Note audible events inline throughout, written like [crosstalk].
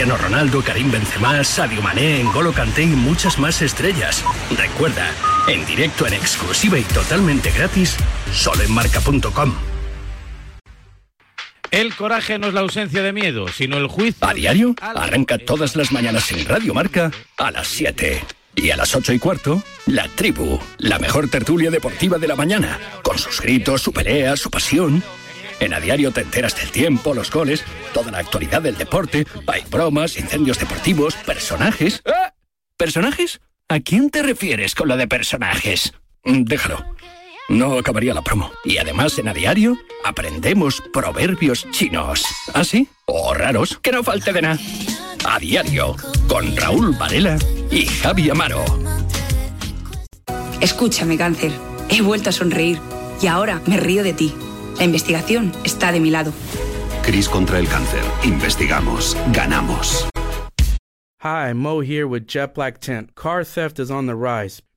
Cristiano Ronaldo, Karim Benzema, Sadio Mané, N'Golo Kanté y muchas más estrellas. Recuerda, en directo, en exclusiva y totalmente gratis, solo en marca.com. El coraje no es la ausencia de miedo, sino el juicio. A diario, arranca todas las mañanas en Radio Marca a las 7. Y a las 8 y cuarto, La Tribu, la mejor tertulia deportiva de la mañana, con sus gritos, su pelea, su pasión. En A Diario te enteras del tiempo, los goles, toda la actualidad del deporte, hay bromas, incendios deportivos, personajes. ¡Ah! ¿Personajes? ¿A quién te refieres con lo de personajes? Mm, Déjalo. No acabaría la promo. Y además en A Diario aprendemos proverbios chinos. ¿Ah, sí? O raros, que no falte de nada. A Diario, con Raúl Varela y Javi Amaro. Escúchame, cáncer. He vuelto a sonreír y ahora me río de ti. La investigación está de mi lado. Cris contra el cáncer. Investigamos. Ganamos. Hi, Mo here with Jet Black Tent. Car theft is on the rise.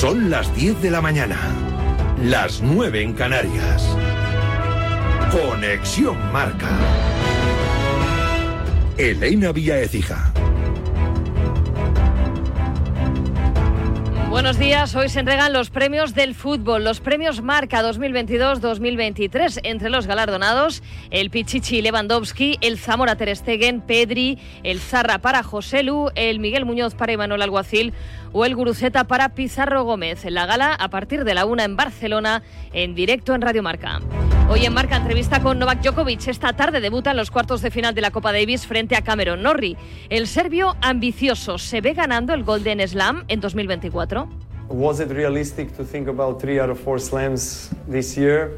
Son las 10 de la mañana, las 9 en Canarias. Conexión Marca. Elena Vía Ecija. Buenos días, hoy se entregan los premios del fútbol, los premios Marca 2022-2023. Entre los galardonados, el Pichichi Lewandowski, el Zamora Ter Stegen, Pedri, el Zarra para José Lu, el Miguel Muñoz para Emanuel Alguacil o el Guruceta para Pizarro Gómez. En la gala, a partir de la una en Barcelona, en directo en Radio Marca. Hoy en Marca entrevista con Novak Djokovic. Esta tarde debuta en los cuartos de final de la Copa Davis frente a Cameron Norrie. El serbio ambicioso se ve ganando el Golden Slam en 2024. Was it realistic to think about three out of four slams this year?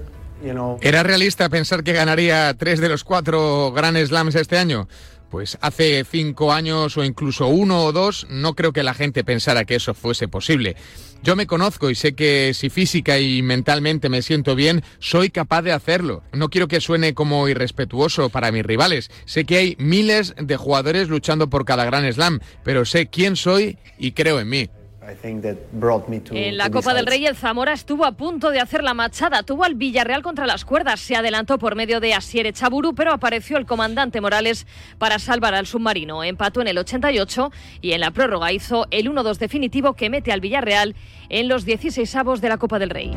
You know, ¿Era realista pensar que ganaría tres de los cuatro Grand Slams este año? Pues hace cinco años o incluso uno o dos, no creo que la gente pensara que eso fuese posible. Yo me conozco y sé que si física y mentalmente me siento bien, soy capaz de hacerlo. No quiero que suene como irrespetuoso para mis rivales. Sé que hay miles de jugadores luchando por cada Grand Slam, pero sé quién soy y creo en mí. I think that brought me to, En la Copa del. Rey el Zamora estuvo a punto de hacer la machada, tuvo al Villarreal contra las cuerdas, se adelantó por medio de Asier Echaburu, pero apareció el comandante Morales para salvar al submarino. Empató en el 88 y en la prórroga hizo el 1-2 definitivo que mete al Villarreal en los 16 avos de la Copa del Rey.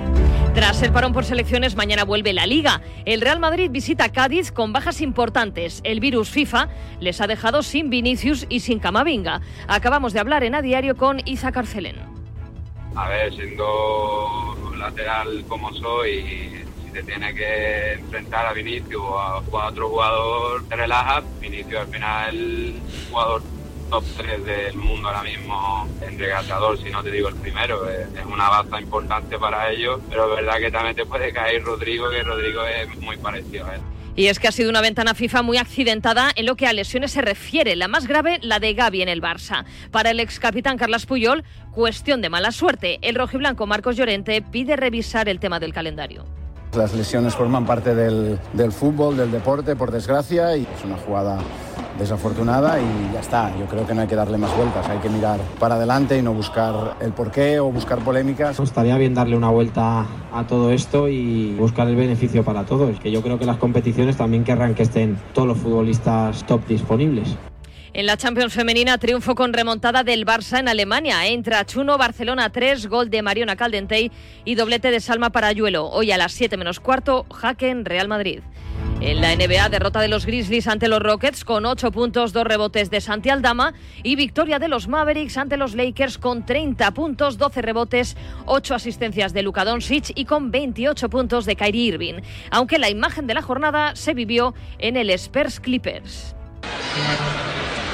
Tras el parón por selecciones, mañana vuelve la Liga. El Real Madrid visita Cádiz con bajas importantes. El virus FIFA les ha dejado sin Vinicius y sin Camavinga. Acabamos de hablar en A Diario con Iza Carcelén. A ver, siendo lateral como soy, si te tiene que enfrentar a Vinicius o a, otro jugador, te relajas. Vinicius al final jugador top 3 del mundo ahora mismo en regatador, si no te digo el primero. Es, es una baza importante para ellos, pero es verdad que también te puede caer Rodrigo, que Rodrigo es muy parecido a él. Y es que ha sido una ventana FIFA muy accidentada en lo que a lesiones se refiere. La más grave, la de Gaby en el Barça. Para el ex capitán Carlas Puyol, cuestión de mala suerte. El rojiblanco Marcos Llorente pide revisar el tema del calendario. Las lesiones forman parte del, del fútbol, del deporte, por desgracia, y es una jugada desafortunada y ya está. Yo creo que no hay que darle más vueltas, hay que mirar para adelante y no buscar el porqué o buscar polémicas. Estaría bien darle una vuelta a todo esto y buscar el beneficio para todos, que yo creo que las competiciones también querrán que estén todos los futbolistas top disponibles. En la Champions femenina, triunfo con remontada del Barça en Alemania. Entra Chuno, Barcelona 3, gol de Mariona Caldentey y doblete de Salma Parayuelo. Hoy a las 7 menos cuarto, jaque Real Madrid. En la NBA, derrota de los Grizzlies ante los Rockets con 8 puntos, 2 rebotes de Santi Aldama y victoria de los Mavericks ante los Lakers con 30 puntos, 12 rebotes, 8 asistencias de Luka Doncic y con 28 puntos de Kyrie Irving. Aunque la imagen de la jornada se vivió en el Spurs Clippers.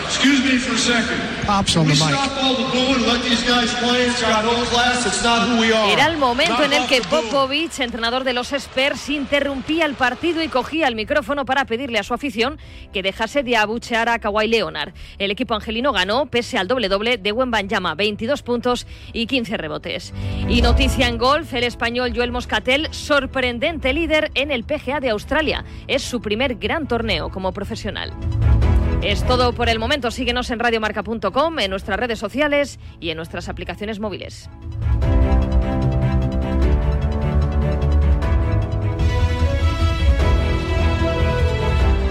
Excuse me for a second. Pops on the we mic. stop all the booing and let these guys play? It's got no class. It's not who we are. Era el momento en el que. Popovich, entrenador de los Spurs, interrumpía el partido y cogía el micrófono para pedirle a su afición que dejase de abuchear a Kawhi Leonard. El equipo angelino ganó pese al doble-doble de Wembanyama, 22 puntos y 15 rebotes. Y noticia en golf, el español Joel Moscatel, sorprendente líder en el PGA de Australia. Es su primer gran torneo como profesional. Es todo por el momento. Síguenos en radiomarca.com, en nuestras redes sociales y en nuestras aplicaciones móviles.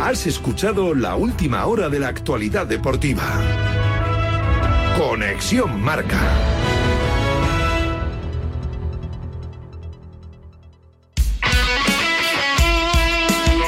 Has escuchado la última hora de la actualidad deportiva. Conexión Marca.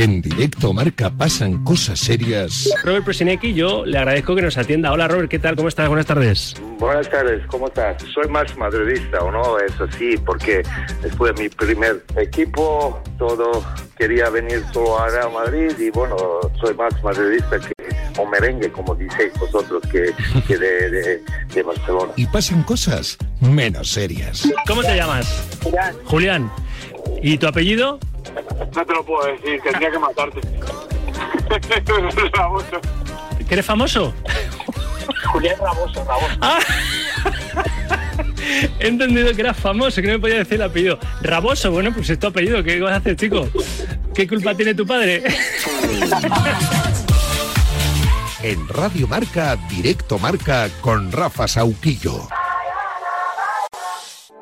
En directo Marca pasan cosas serias. Robert Presinecki, yo le agradezco que nos atienda. Hola Robert, ¿qué tal? ¿Cómo estás? Buenas tardes. Buenas tardes, ¿cómo estás? Soy más madridista, ¿o no? Es así, porque después de mi primer equipo, todo quería venir solo a Real Madrid y bueno, soy más madridista que o merengue, como dices vosotros, que, que de, de- de Barcelona. Y pasan cosas menos serias. ¿Cómo te llamas? Julián. Julián. ¿Y tu apellido? No te lo puedo decir, tendría que matarte. [laughs] Raboso. ¿Que eres famoso? Julián Raboso, Raboso. Ah. He entendido que eras famoso, que no me podía decir el apellido. Raboso, bueno, pues es tu apellido. ¿Qué vas a hacer, chico? ¿Qué culpa tiene tu padre? En Radio Marca, directo Marca con Rafa Sauquillo.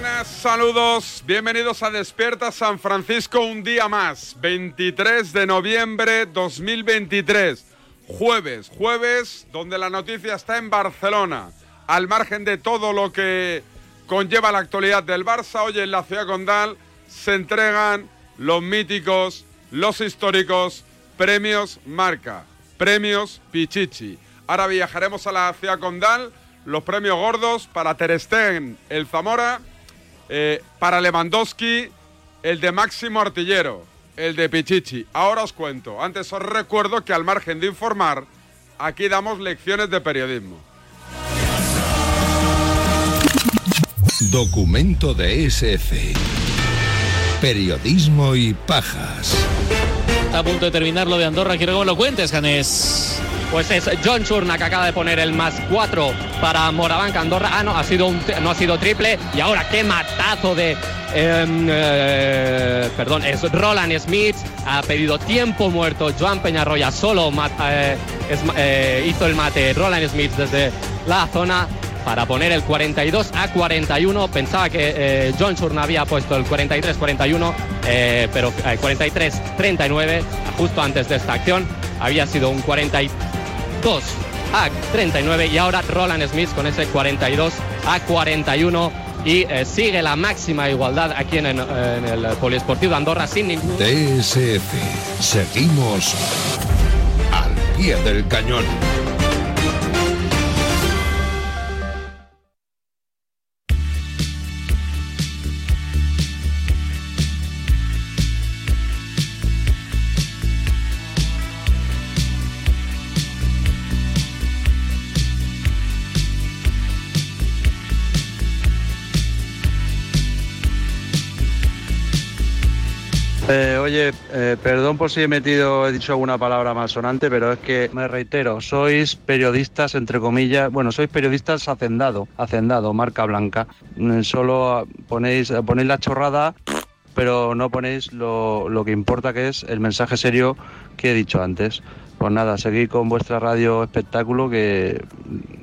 Buenas, saludos. Bienvenidos a Despierta San Francisco un día más. 23 de noviembre 2023. Jueves, jueves donde la noticia está en Barcelona. Al margen de todo lo que conlleva la actualidad del Barça, hoy en la ciudad condal se entregan los míticos, los históricos premios Marca, premios Pichichi. Ahora viajaremos a la ciudad condal, los premios gordos para Ter Stegen, el Zamora, eh, para Lewandowski, el de Máximo Artillero, el de Pichichi. Ahora os cuento. Antes os recuerdo que al margen de informar, aquí damos lecciones de periodismo. Documento de SF. Periodismo y pajas. Está a punto de terminar lo de Andorra. Quiero que me lo cuentes, Janés. Pues es John Churna que acaba de poner el más 4 para Morabanca Andorra. Ah, no, ha sido no ha sido triple. Y ahora qué matazo de. em, eh, perdón, es Roland Smith. Ha pedido tiempo muerto. Joan Peñarroya solo eh, eh, hizo el mate. Roland Smith desde la zona para poner el 42 a 41. Pensaba que John Churna había puesto el 43-41, eh, pero eh, 43-39 justo antes de esta acción. Había sido un 42 a 39 y ahora Roland Smith con ese 42 a 41 y eh, sigue la máxima igualdad aquí en, en- el Poliesportivo Andorra sin ningún... TSF. Seguimos al pie del cañón. Eh, oye, eh, perdón por si he metido, he dicho alguna palabra malsonante, pero es que me reitero, sois periodistas, entre comillas, bueno, sois periodistas hacendado, hacendado, marca blanca. Mm, Solo ponéis, ponéis la chorrada, pero no ponéis lo, lo que importa que es el mensaje serio que he dicho antes. Pues nada, seguid con vuestra radio espectáculo que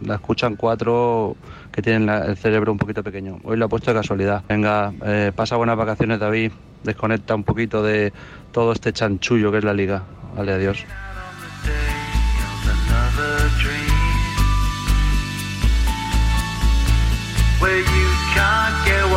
la escuchan cuatro que tienen la- el cerebro un poquito pequeño. Hoy lo he puesto de casualidad. Venga, eh, pasa buenas vacaciones, David. Desconecta un poquito de todo este chanchullo que es la liga. Vale, adiós.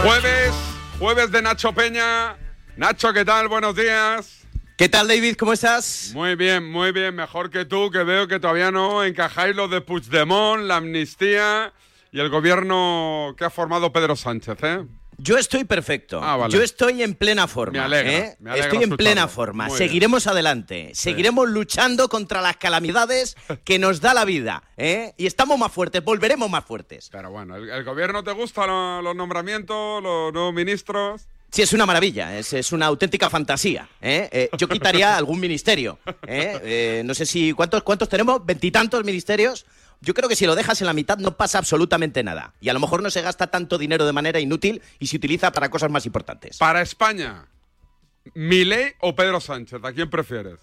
Jueves, jueves de Nacho Peña. Nacho, ¿qué tal? Buenos días. ¿Qué tal, David? ¿Cómo estás? Muy bien, muy bien. Mejor que tú, que veo que todavía no encajáis lo de Puigdemont, la amnistía y el gobierno que ha formado Pedro Sánchez, ¿eh? Yo estoy perfecto. Ah, vale. Yo estoy en plena forma. Me alegra, ¿eh? me alegra estoy en escucharlo. plena forma. Muy Seguiremos adelante. Seguiremos luchando contra las calamidades [laughs] que nos da la vida. ¿eh? Y estamos más fuertes, volveremos más fuertes. Pero bueno, ¿el, el gobierno te gusta lo- los nombramientos, los nuevos ministros? Sí, es una maravilla, es, es una auténtica fantasía. ¿eh? Eh, yo quitaría [laughs] algún ministerio. ¿eh? Eh, no sé si. ¿Cuántos, cuántos tenemos? ¿Veintitantos ministerios? Yo creo que si lo dejas en la mitad no pasa absolutamente nada. Y a lo mejor no se gasta tanto dinero de manera inútil y se utiliza para cosas más importantes. Para España, ¿Milei o Pedro Sánchez? ¿A quién prefieres?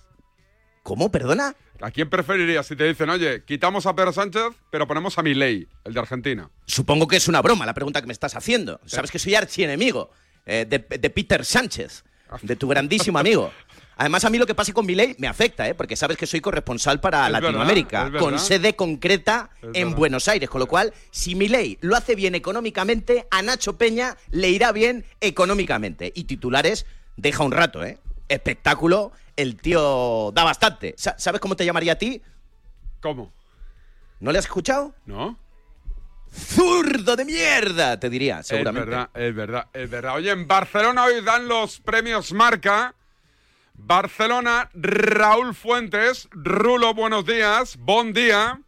¿Cómo? ¿Perdona? ¿A quién preferirías si te dicen, oye, quitamos a Pedro Sánchez, pero ponemos a Milei, el de Argentina? Supongo que es una broma la pregunta que me estás haciendo. Sabes que soy archienemigo eh, de, de Peter Sánchez, de tu grandísimo amigo. [laughs] Además, a mí lo que pase con mi ley me afecta, ¿eh? porque sabes que soy corresponsal para Es Latinoamérica, verdad. con sede concreta Es en verdad. Buenos Aires. Con lo cual, si mi ley lo hace bien económicamente, a Nacho Peña le irá bien económicamente. Y titulares, deja un rato, ¿eh? Espectáculo, el tío da bastante. Sa- ¿Sabes cómo te llamaría a ti? ¿Cómo? ¿No le has escuchado? ¿No? ¡Zurdo de mierda! Te diría, seguramente. Es verdad, es verdad, es verdad. Oye, en Barcelona hoy dan los premios Marca. Barcelona, Raúl Fuentes. Rulo, buenos días. Buen día.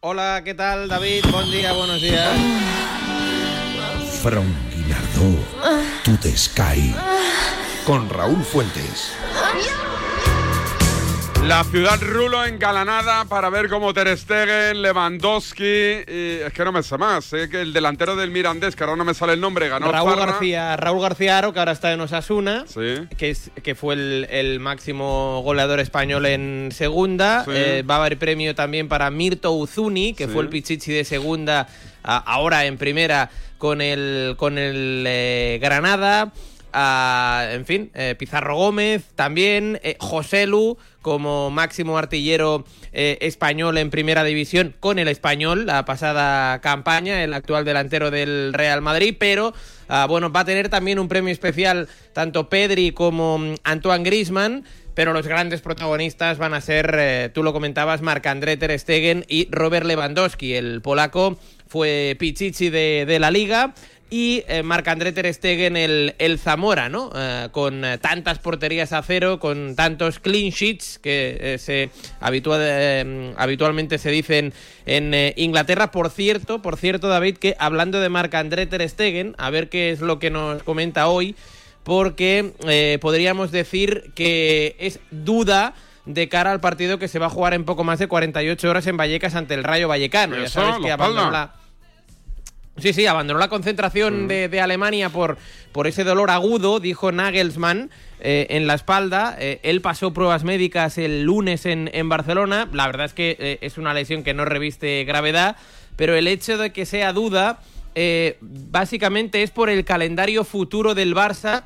Hola, ¿qué tal, David? Buen día, buenos días. From Guinardó to the Sky. Con Raúl Fuentes. La ciudad Rulo engalanada para ver cómo Ter Stegen, Lewandowski y es que no me sé más, sé que el delantero del Mirandés, que ahora no me sale el nombre, ganó Raúl. García, Raúl García Aro, que ahora está en Osasuna, Sí. que, es, que fue el, el máximo goleador español en segunda. Sí. Eh, va a haber premio también para Mirto Uzuni, que Sí. fue el pichichi de segunda, a- ahora en primera con el, con el eh, Granada. Ah, en fin, eh, Pizarro Gómez también, eh, José Lu como máximo artillero eh, español en primera división con el español la pasada campaña, el actual delantero del Real Madrid, pero ah, bueno, va a tener también un premio especial tanto Pedri como mm, Antoine Griezmann. Pero los grandes protagonistas van a ser, eh, tú lo comentabas, Marc-André Ter Stegen y Robert Lewandowski. El polaco fue Pichichi de, de la liga y eh, Marc-André Ter Stegen el, el Zamora, ¿no? Eh, con eh, tantas porterías a cero, con tantos clean sheets que eh, se eh, habitualmente se dicen en Inglaterra. Por cierto, por cierto, David, que hablando de Marc-André Ter Stegen, a ver qué es lo que nos comenta hoy, porque podríamos decir que es duda de cara al partido que se va a jugar en poco más de 48 horas en Vallecas ante el Rayo Vallecano. Ya sabes que abandonó espalda. la, Sí, sí, abandonó la concentración de, de Alemania por, por ese dolor agudo, dijo Nagelsmann, eh, en la espalda. Eh, él pasó pruebas médicas el lunes en, en Barcelona. La verdad es que eh, es una lesión que no reviste gravedad, pero el hecho de que sea duda, eh, básicamente es por el calendario futuro del Barça.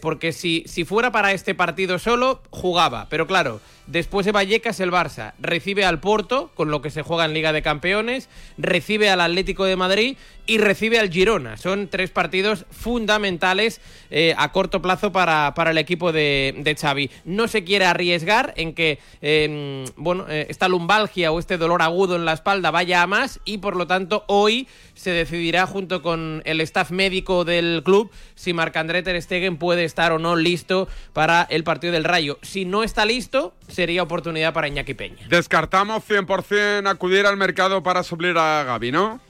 porque si, si fuera para este partido solo, jugaba. Pero claro, después de Vallecas, el Barça recibe al Porto, con lo que se juega en Liga de Campeones, recibe al Atlético de Madrid y recibe al Girona. Son tres partidos fundamentales eh, a corto plazo para, para el equipo de, de Xavi. No se quiere arriesgar en que eh, bueno, eh, esta lumbalgia o este dolor agudo en la espalda vaya a más y por lo tanto hoy se decidirá junto con el staff médico del club si Marc-André Ter Stegen puede estar o no listo para el partido del Rayo. Si no está listo, sería oportunidad para Iñaki Peña. Descartamos 100% acudir al mercado para suplir a Gaby, ¿no?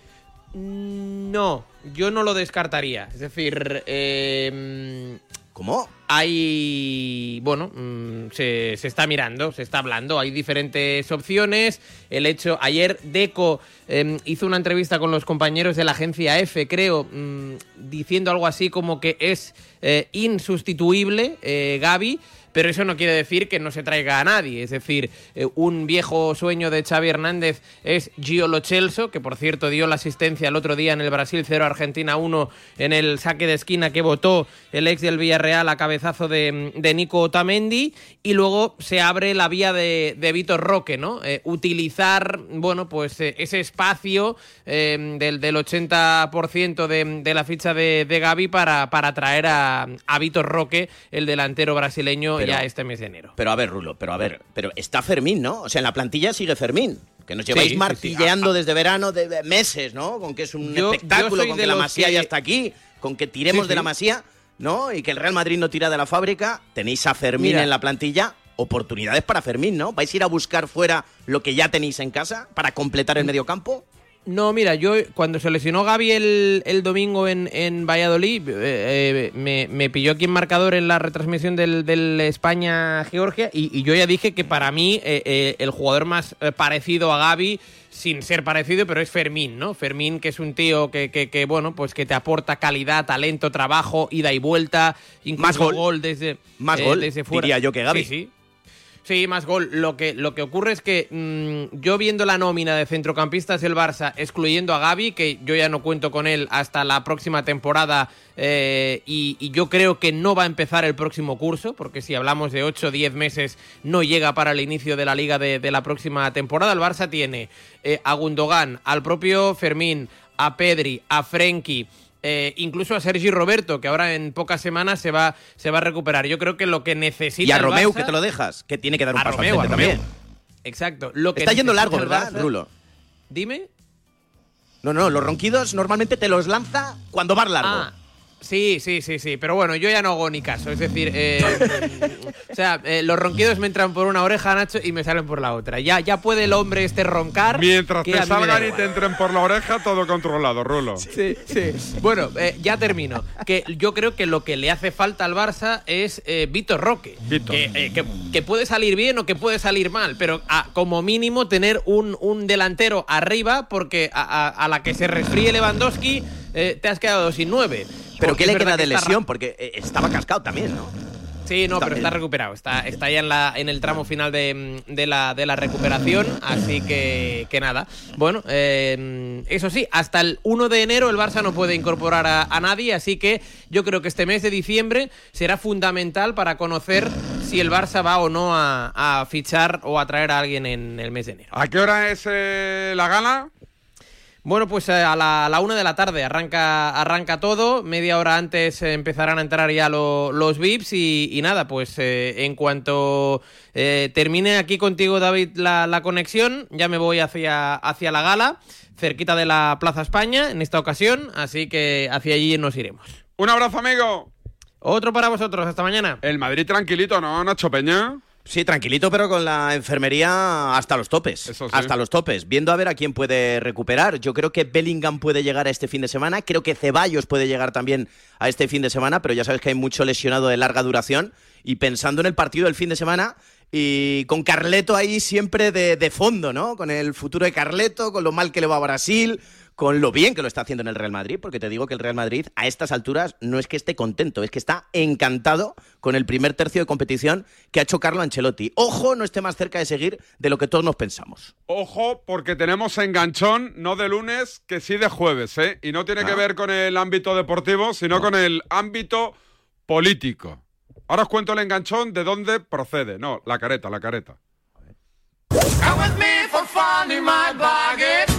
No, yo no lo descartaría. Es decir, eh, ¿Cómo? Hay. Bueno, mm, se, se está mirando, se está hablando. Hay diferentes opciones. El hecho. Ayer Deco eh, hizo una entrevista con los compañeros de la agencia F, creo, mm, diciendo algo así como que es eh, insustituible eh, Gaby. Pero eso no quiere decir que no se traiga a nadie. Es decir, eh, un viejo sueño de Xavi Hernández es Gio Lo Celso, que por cierto dio la asistencia el otro día en el Brasil 0 Argentina 1 en el saque de esquina que votó el ex del Villarreal a cabezazo de, de Nico Otamendi. Y luego se abre la vía de, Vitor Roque, ¿no? Eh, utilizar, bueno, pues eh, ese espacio del, del 80% de, de la ficha de, de Gaby para, para traer a, a Vitor Roque, el delantero brasileño, Pero- ya este mes de enero. Pero a ver, Rulo, pero a ver, pero está Fermín, ¿no? O sea, en la plantilla sigue Fermín. Que nos lleváis sí, martilleando Ah, ah. desde verano de de meses, ¿no? Con que es un Yo- espectáculo, yo con que la masía que- ya está aquí, con que tiremos de la sí. masía, ¿no? Y que el Real Madrid no tira de la fábrica. Tenéis a Fermín Mira. en la plantilla. Oportunidades para Fermín, ¿no? ¿Vais a ir a buscar fuera lo que ya tenéis en casa para completar el Mm. mediocampo? No, mira, yo cuando se lesionó Gaby el, el domingo en, en Valladolid, eh, eh, me, me pilló aquí en marcador en la retransmisión del, del España-Georgia y, y yo ya dije que para mí eh, eh, el jugador más eh, parecido a Gaby, sin ser parecido, pero es Fermín, ¿no? Fermín, que es un tío que, que, que, bueno, pues que te aporta calidad, talento, trabajo, ida y vuelta, incluso Más gol. desde, Más gol, desde fuera. diría yo que Gavi. Sí, sí. Sí, más gol. Lo que, lo que ocurre es que mm, yo viendo la nómina de centrocampistas del Barça, excluyendo a Gaby, que yo ya no cuento con él hasta la próxima temporada, eh, y, yo creo que no va a empezar el próximo curso, porque si hablamos de 8 o 10 meses, no llega para el inicio de la liga de, de la próxima temporada. El Barça tiene eh, a Gundogan, al propio Fermín, a Pedri, a Frenkie. Eh, incluso a Sergi Roberto, que ahora en pocas semanas se va, se va a recuperar. Yo creo que lo que necesita. Y a el Romeu, Barça- que te lo dejas, que tiene que dar un a paso Romeu, al a Romeu. también. Exacto. Lo que Está yendo largo, ¿verdad, Barça- Rulo? Dime. No, no, los ronquidos normalmente te los lanza cuando vas largo. Ah, sí, sí, sí, sí. Pero bueno, yo ya no hago ni caso. Es decir, eh, [laughs] o sea, eh, los ronquidos me entran por una oreja, Nacho, y me salen por la otra. Ya, ya puede el hombre este roncar. Mientras que te salgan y te entren por la oreja, todo controlado, Rulo. Sí, sí. Bueno, eh, ya termino. Que yo creo que lo que le hace falta al Barça es eh, Vitor Roque. Que, eh, que- que puede salir bien o que puede salir mal, pero a- como mínimo tener un, un delantero arriba, porque a, a- a la que se resfríe Lewandowski eh, te has quedado sin nueve. Pero ¿qué le queda de que está lesión? Porque eh, estaba cascado también, ¿no? Sí, no, Está pero está recuperado. Está, está ya en, la, en el tramo final de, de la, de la recuperación. Así que, que nada. Bueno, eh, eso sí, hasta el 1 de enero el Barça no puede incorporar a, a nadie. Así que yo creo que este mes de diciembre será fundamental para conocer si el Barça va o no a, a fichar o a traer a alguien en el mes de enero. ¿A qué hora es eh, la gala? Bueno, pues eh, a la, a la una de la tarde arranca, arranca todo. Media hora antes empezarán a entrar ya lo- los VIPs y, y nada, pues eh, en cuanto eh, termine aquí contigo, David, la, la conexión, ya me voy hacia, hacia la gala, cerquita de la Plaza España en esta ocasión, así que hacia allí nos iremos. Un abrazo, amigo. Otro para vosotros, hasta mañana. El Madrid tranquilito, ¿no, Nacho Peña? Sí, tranquilito, pero con la enfermería hasta los topes. Hasta los topes. Viendo a ver a quién puede recuperar. Yo creo que Bellingham puede llegar a este fin de semana. Creo que Ceballos puede llegar también a este fin de semana, pero ya sabes que hay mucho lesionado de larga duración. Y pensando en el partido del fin de semana, y con Carleto ahí siempre de, de fondo, ¿no? Con el futuro de Carleto, con lo mal que le va a Brasil, con lo bien que lo está haciendo en el Real Madrid, porque te digo que el Real Madrid a estas alturas no es que esté contento, es que está encantado con el primer tercio de competición que ha hecho Carlo Ancelotti. Ojo, no esté más cerca de seguir de lo que todos nos pensamos. Ojo, porque tenemos enganchón no de lunes, que sí de jueves, ¿eh? Y no tiene que ver con el ámbito deportivo, sino con el ámbito político. Ahora os cuento el enganchón de dónde procede. No, la careta, la careta.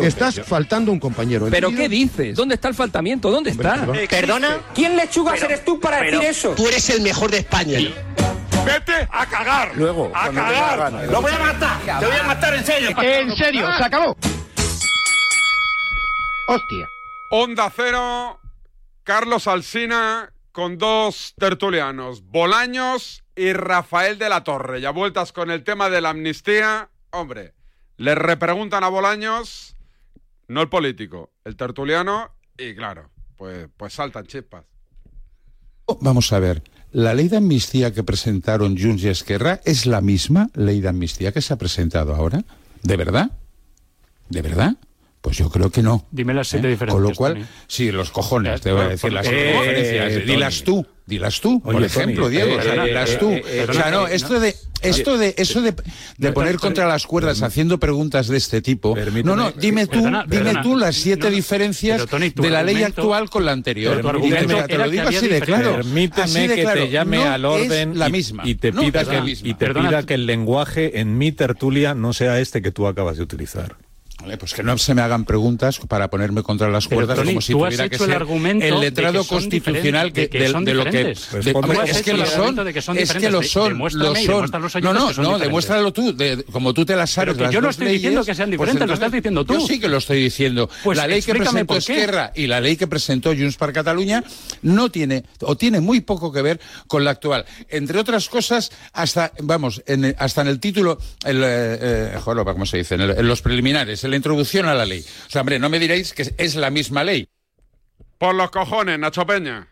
Estás faltando un compañero. ¿Pero qué dices? ¿Dónde está el faltamiento? ¿Dónde está? ¿Perdona? ¿Quién lechugas eres tú para decir eso? Tú eres el mejor de España. Vete a cagar. Luego. A cagar. Lo voy a matar. Te voy a matar en serio. En serio, se acabó. Hostia. Onda Cero, Carlos Alsina con dos tertulianos, Bolaños y Rafael de la Torre. Ya vueltas con el tema de la amnistía. Hombre, le repreguntan a Bolaños, no el político, el tertuliano, y claro, pues, pues saltan chispas. Vamos a ver, la ley de amnistía que presentaron Junts y Esquerra es la misma ley de amnistía que se ha presentado ahora. ¿De verdad? ¿De verdad? Pues yo creo que no. Dime las siete ¿Eh? diferencias. Con lo cual, Tony. sí, los cojones, te voy a decir las eh, diferencias. Tony. Dilas tú, dilas tú, por ejemplo, Tony, Diego, eh, o sea, eh, dilas eh, tú. eh, eh, o sea, no, esto de esto de eso de, de poner contra las cuerdas haciendo preguntas de este tipo. No, no, dime tú, Perdona, dime perdona. tú las siete No, diferencias Tony, de la ley actual con la anterior. te- lo que digo así de claro. Así Permíteme de que claro. te llame No al orden la y- misma. y, te pida, que, el- y te pida que el lenguaje en mi tertulia no sea este que tú acabas de utilizar. Vale, pues que no se me hagan preguntas para ponerme contra las Pero, cuerdas Tony, como si tuviera que el ser el letrado constitucional que, de lo que de- hombre, es que el lo son. es que lo son lo no no no demuéstralo tú. Como tú te las sabes Pero que yo no estoy diciendo que sean pues diferentes, lo estás diciendo tú. yo sí que lo estoy diciendo. Pues la ley que presentó. Esquerra y la ley que presentó Junts per Cataluña no tiene o tiene muy poco que ver con la actual. Entre otras cosas hasta vamos en el- hasta en el título el, eh, eh, joder, cómo se dice en, el- en los preliminares en la introducción a la ley o sea hombre no me diréis que es la misma ley Por los cojones, Nacho Peña.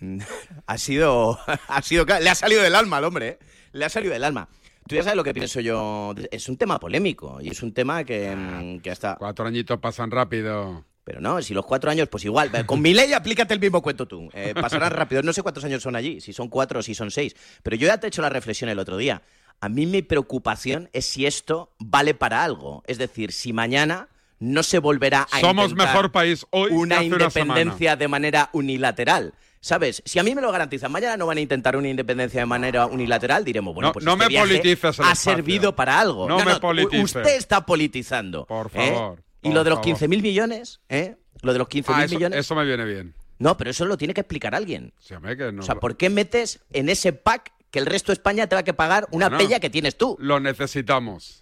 [laughs] Ha sido, [laughs] ha sido, le ha salido del alma al hombre, ¿eh? le ha salido del alma. Tú ya sabes lo que pienso yo. Es un tema polémico y es un tema que, mm, que hasta. Cuatro añitos pasan rápido. Pero no, si los cuatro años, pues igual. Con mi ley aplícate el mismo cuento tú. Eh, pasarán [laughs] rápido. No sé cuántos años son allí, si son cuatro o si son seis. Pero yo ya te he hecho la reflexión el otro día. A mí mi preocupación es si esto vale para algo. Es decir, si mañana no se volverá a Somos intentar mejor país hoy una independencia de manera unilateral. ¿Sabes? Si a mí me lo garantizan, mañana no van a intentar una independencia de manera unilateral, diremos, bueno, No- pues no este me viaje politices ha espacio. servido para algo. No me u- politices. Usted está politizando. Por ¿eh? favor, Y lo de los favor. 15.000 millones, ¿eh? Lo de los 15.000 Ah, millones. eso me viene bien. No, pero eso lo tiene que explicar alguien. Sí, que no- O sea, ¿por qué metes en ese pack que el resto de España te va que pagar una Bueno, pella que tienes tú? Lo necesitamos.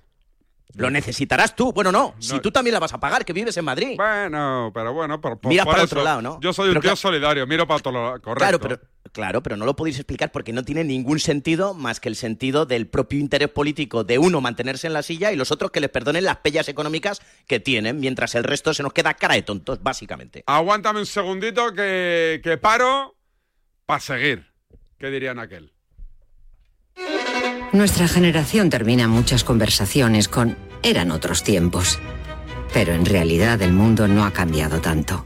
Lo necesitarás tú. Bueno, no, si tú también la vas a pagar, que vives en Madrid. Bueno, pero bueno, por, por- Mira por para eso. otro lado, ¿no? Yo soy Pero un tío claro- solidario, miro para otro lado. Correcto. Claro, pero, claro, pero no lo podéis explicar porque no tiene ningún sentido más que el sentido del propio interés político de uno mantenerse en la silla y los otros que les perdonen las pellas económicas que tienen, mientras el resto se nos queda cara de tontos, básicamente. Aguántame un segundito que, que paro para seguir. ¿Qué dirían aquel? Nuestra generación termina muchas conversaciones con eran otros tiempos. Pero en realidad el mundo no ha cambiado tanto.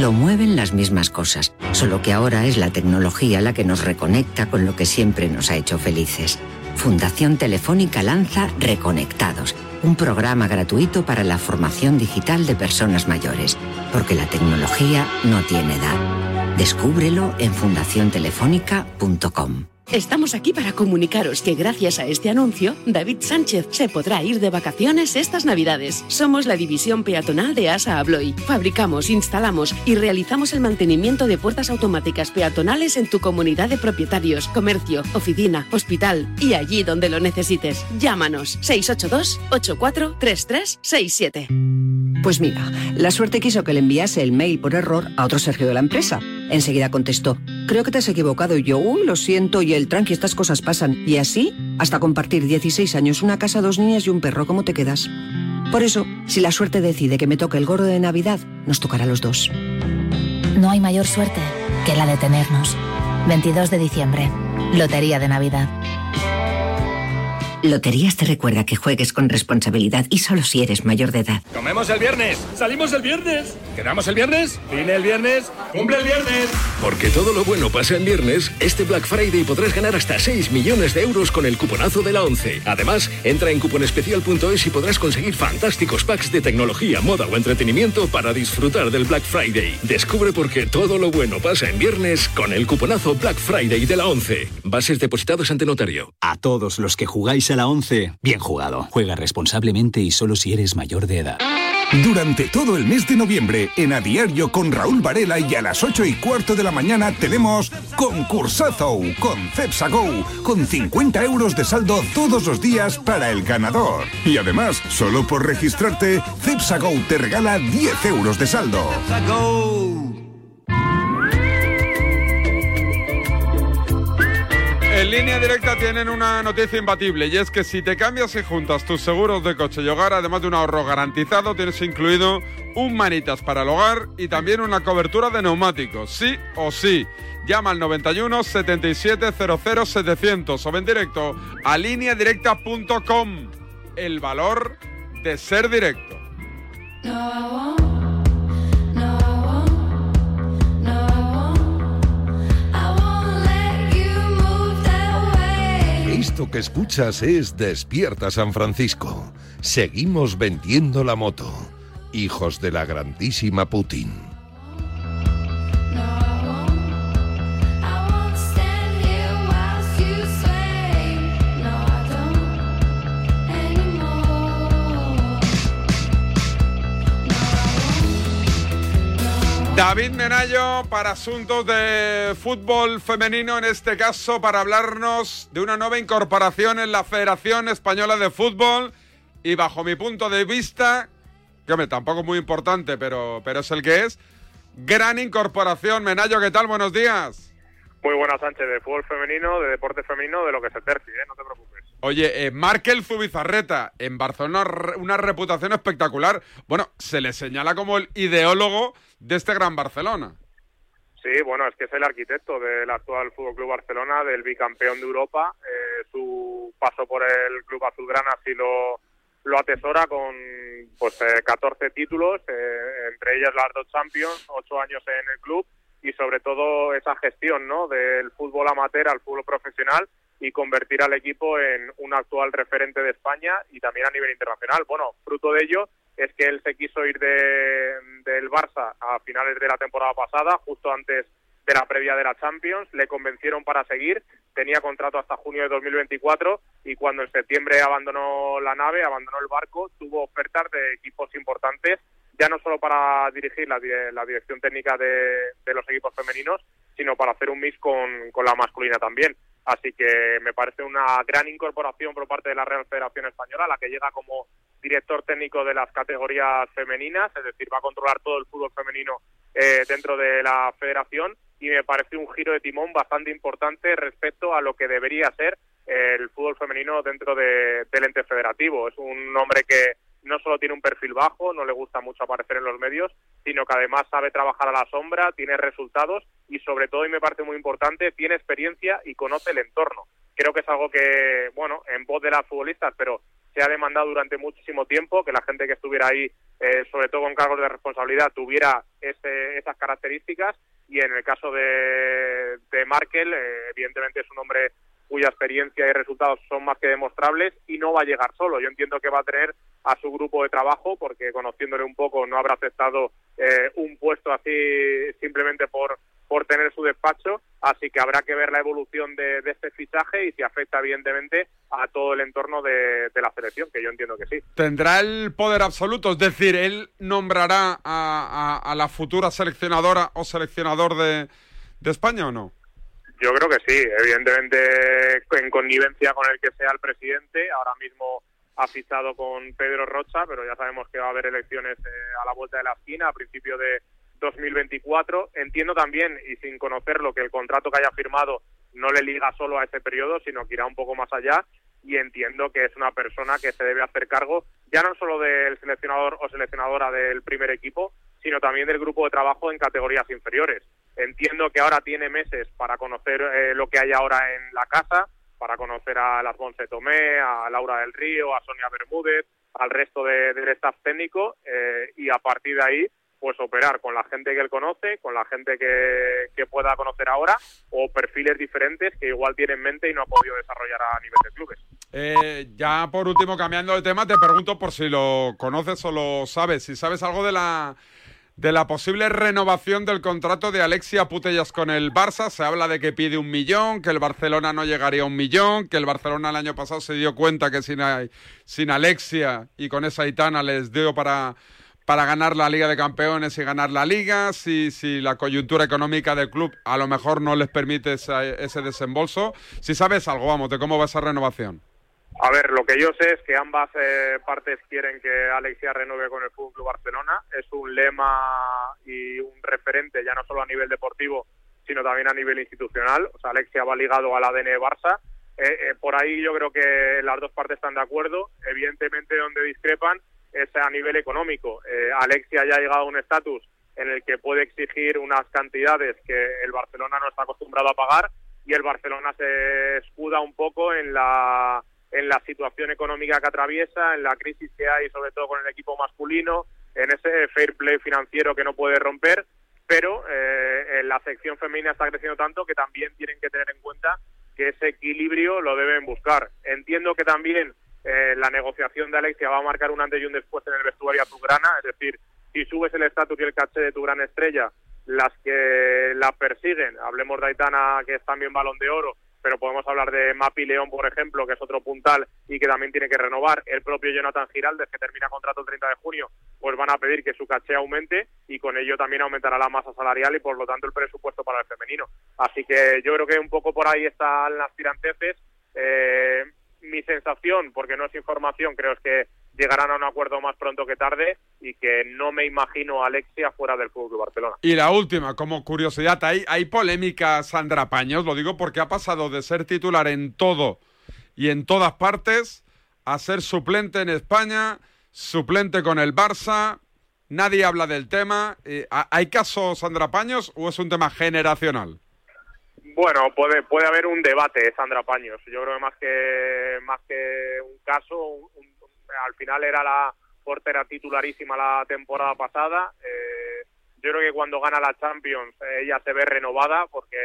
Lo mueven las mismas cosas, solo que ahora es la tecnología la que nos reconecta con lo que siempre nos ha hecho felices. Fundación Telefónica lanza Reconectados, un programa gratuito para la formación digital de personas mayores, porque la tecnología no tiene edad. Descúbrelo en fundaciontelefónica.com. Estamos aquí para comunicaros que gracias a este anuncio, David Sánchez se podrá ir de vacaciones estas Navidades. Somos la división peatonal de ASA Abloy. Fabricamos, instalamos y realizamos el mantenimiento de puertas automáticas peatonales en tu comunidad de propietarios, comercio, oficina, hospital y allí donde lo necesites. Llámanos 682 843367. Pues mira, la suerte quiso que le enviase el mail por error a otro Sergio de la empresa. Enseguida contestó, creo que te has equivocado. Y yo, uy, lo siento. Y él, tranqui, estas cosas pasan. Y así, hasta compartir 16 años, una casa, dos niñas y un perro, ¿cómo te quedas? Por eso, si la suerte decide que me toque el gorro de Navidad, nos tocará a los dos. No hay mayor suerte que la de tenernos. 22 de diciembre. Lotería de Navidad. Loterías te recuerda que juegues con responsabilidad y solo si eres mayor de edad. Comemos el viernes, salimos el viernes, quedamos el viernes, cine el viernes, cumple el viernes. Porque todo lo bueno pasa en viernes, este Black Friday podrás ganar hasta 6 millones de euros con el cuponazo de la 11. Además, entra en cuponespecial.es y podrás conseguir fantásticos packs de tecnología, moda o entretenimiento para disfrutar del Black Friday. Descubre por qué todo lo bueno pasa en viernes con el cuponazo Black Friday de la 11. Bases depositados ante notario. A todos los que jugáis a la 11, bien jugado. Juega responsablemente y solo si eres mayor de edad. Durante todo el mes de noviembre, en A Diario con Raúl Varela y a las 8 y cuarto de la mañana tenemos Concursazo con Cepsa Go, con 50 euros de saldo todos los días para el ganador. Y además, solo por registrarte, Cepsa Go te regala 10 euros de saldo. En línea directa tienen una noticia imbatible y es que si te cambias y juntas tus seguros de coche y hogar, además de un ahorro garantizado, tienes incluido un manitas para el hogar y también una cobertura de neumáticos, sí o sí. Llama al 91 77 00 700 o ven directo a lineadirecta.com. El valor de ser directo. Esto que escuchas es Despierta San Francisco. Seguimos vendiendo la moto. Hijos de la grandísima Putin. David Menayo para asuntos de fútbol femenino, en este caso para hablarnos de una nueva incorporación en la Federación Española de Fútbol y bajo mi punto de vista, que tampoco es muy importante, pero, pero es el que es, gran incorporación. Menayo, ¿qué tal? Buenos días. Muy buenas, Sánchez, de fútbol femenino, de deporte femenino, de lo que se tercie, ¿eh? no te preocupes. Oye, eh, Markel Zubizarreta, en Barcelona una reputación espectacular. Bueno, se le señala como el ideólogo de este gran Barcelona. Sí, bueno, es que es el arquitecto del actual Fútbol Club Barcelona, del bicampeón de Europa. Eh, su paso por el Club Azulgrana sí lo, lo atesora con pues eh, 14 títulos, eh, entre ellas las dos Champions, ocho años en el club y sobre todo esa gestión ¿no? del fútbol amateur al fútbol profesional y convertir al equipo en un actual referente de España y también a nivel internacional. Bueno, fruto de ello es que él se quiso ir de, del Barça a finales de la temporada pasada, justo antes de la previa de la Champions, le convencieron para seguir, tenía contrato hasta junio de 2024 y cuando en septiembre abandonó la nave, abandonó el barco, tuvo ofertas de equipos importantes, ya no solo para dirigir la, di- la dirección técnica de, los equipos femeninos, sino para hacer un mix con la masculina también. Así que me parece una gran incorporación por parte de la Real Federación Española, la que llega como director técnico de las categorías femeninas, es decir, va a controlar todo el fútbol femenino eh, dentro de la federación y me parece un giro de timón bastante importante respecto a lo que debería ser el fútbol femenino dentro de- del ente federativo. Es un hombre que no solo tiene un perfil bajo, no le gusta mucho aparecer en los medios, sino que además sabe trabajar a la sombra, tiene resultados y sobre todo, y me parece muy importante, tiene experiencia y conoce el entorno. Creo que es algo que, bueno, en voz de las futbolistas, pero se ha demandado durante muchísimo tiempo que la gente que estuviera ahí, eh, sobre todo con cargos de responsabilidad, tuviera ese- esas características y en el caso de, de Markel, eh, evidentemente es un hombre cuya experiencia y resultados son más que demostrables y no va a llegar solo. Yo entiendo que va a tener a su grupo de trabajo porque conociéndole un poco no habrá aceptado eh, un puesto así simplemente por por tener su despacho, así que habrá que ver la evolución de, de este fichaje y si afecta evidentemente a todo el entorno de, de la selección, que yo entiendo que sí. ¿Tendrá el poder absoluto? Es decir, ¿él nombrará a, a- a la futura seleccionadora o seleccionador de, de España o no? Yo creo que sí, evidentemente en connivencia con el que sea el presidente, ahora mismo ha fichado con Pedro Rocha, pero ya sabemos que va a haber elecciones eh, a la vuelta de la esquina a principio de, 2024. Entiendo también, y sin conocerlo, que el contrato que haya firmado no le liga solo a ese periodo, sino que irá un poco más allá. Y entiendo que es una persona que se debe hacer cargo ya no solo del seleccionador o seleccionadora del primer equipo, sino también del grupo de trabajo en categorías inferiores. Entiendo que ahora tiene meses para conocer eh, lo que hay ahora en la casa, para conocer a las Bonce Tomé, a Laura del Río, a Sonia Bermúdez, al resto de- del staff técnico eh, y a partir de ahí pues operar con la gente que él conoce, con la gente que, que pueda conocer ahora o perfiles diferentes que igual tiene en mente y no ha podido desarrollar a nivel de clubes. Eh, ya por último, cambiando de tema, te pregunto por si lo conoces o lo sabes, si sabes algo de la de la posible renovación del contrato de Alexia Putellas con el Barça. Se habla de que pide un millón, que el Barcelona no llegaría a un millón, que el Barcelona el año pasado se dio cuenta que sin, sin Alexia y con esa Itana les dio para, para ganar la Liga de Campeones y ganar la Liga. Si, si la coyuntura económica del club a lo mejor no les permite ese desembolso. Si sabes algo, vamos, de cómo va esa renovación. A ver, lo que yo sé es que ambas eh, partes quieren que Alexia renueve con el Fútbol Barcelona. Es un lema y un referente ya no solo a nivel deportivo, sino también a nivel institucional. O sea, Alexia va ligado al ADN Barça. Eh, eh, por ahí yo creo que las dos partes están de acuerdo. Evidentemente, donde discrepan es a nivel económico. Eh, Alexia ya ha llegado a un estatus en el que puede exigir unas cantidades que el Barcelona no está acostumbrado a pagar y el Barcelona se escuda un poco en la en la situación económica que atraviesa, en la crisis que hay sobre todo con el equipo masculino, en ese fair play financiero que no puede romper, pero eh, la sección femenina está creciendo tanto que también tienen que tener en cuenta que ese equilibrio lo deben buscar. Entiendo que también eh, la negociación de Alexia va a marcar un antes y un después en el vestuario azulgrana, es decir, si subes el estatus y el caché de tu gran estrella, las que la persiguen, hablemos de Aitana, que es también balón de oro, pero podemos hablar de Mapi León, por ejemplo, que es otro puntal y que también tiene que renovar, el propio Jonathan Giraldes, que termina contrato el 30 de junio, pues van a pedir que su caché aumente y con ello también aumentará la masa salarial y por lo tanto el presupuesto para el femenino. Así que yo creo que un poco por ahí están las tiranteces. Eh, mi sensación, porque no es información, creo es que llegarán a un acuerdo más pronto que tarde y que no me imagino a Alexia fuera del Fútbol Barcelona. Y la última, como curiosidad, hay, hay polémica, Sandra Paños, lo digo porque ha pasado de ser titular en todo y en todas partes a ser suplente en España, suplente con el Barça, nadie habla del tema. Eh, ¿ha- ¿Hay caso, Sandra Paños, o es un tema generacional? Bueno, puede puede haber un debate, Sandra Paños. Yo creo que más que más que un caso, un- al final era la portera titularísima la temporada pasada. Eh, yo creo que cuando gana la Champions eh, ella se ve renovada porque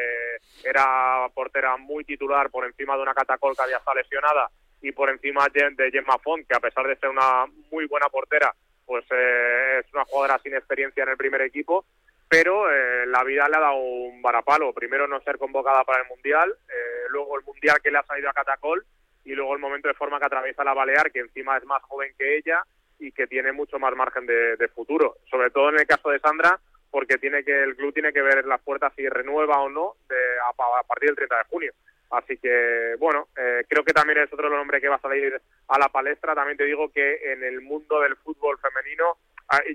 era portera muy titular por encima de una catacol que había estado lesionada y por encima de Gemma Font, que a pesar de ser una muy buena portera, pues eh, es una jugadora sin experiencia en el primer equipo pero eh, la vida le ha dado un varapalo. Primero no ser convocada para el Mundial, eh, luego el Mundial que le ha salido a Catacol y luego el momento de forma que atraviesa la Balear, que encima es más joven que ella y que tiene mucho más margen de, futuro. Sobre todo en el caso de Sandra, porque tiene que el club tiene que ver las puertas si renueva o no de, a, pa- a partir del 30 de junio. Así que, bueno, eh, creo que también es otro nombre que va a salir a la palestra. También te digo que en el mundo del fútbol femenino,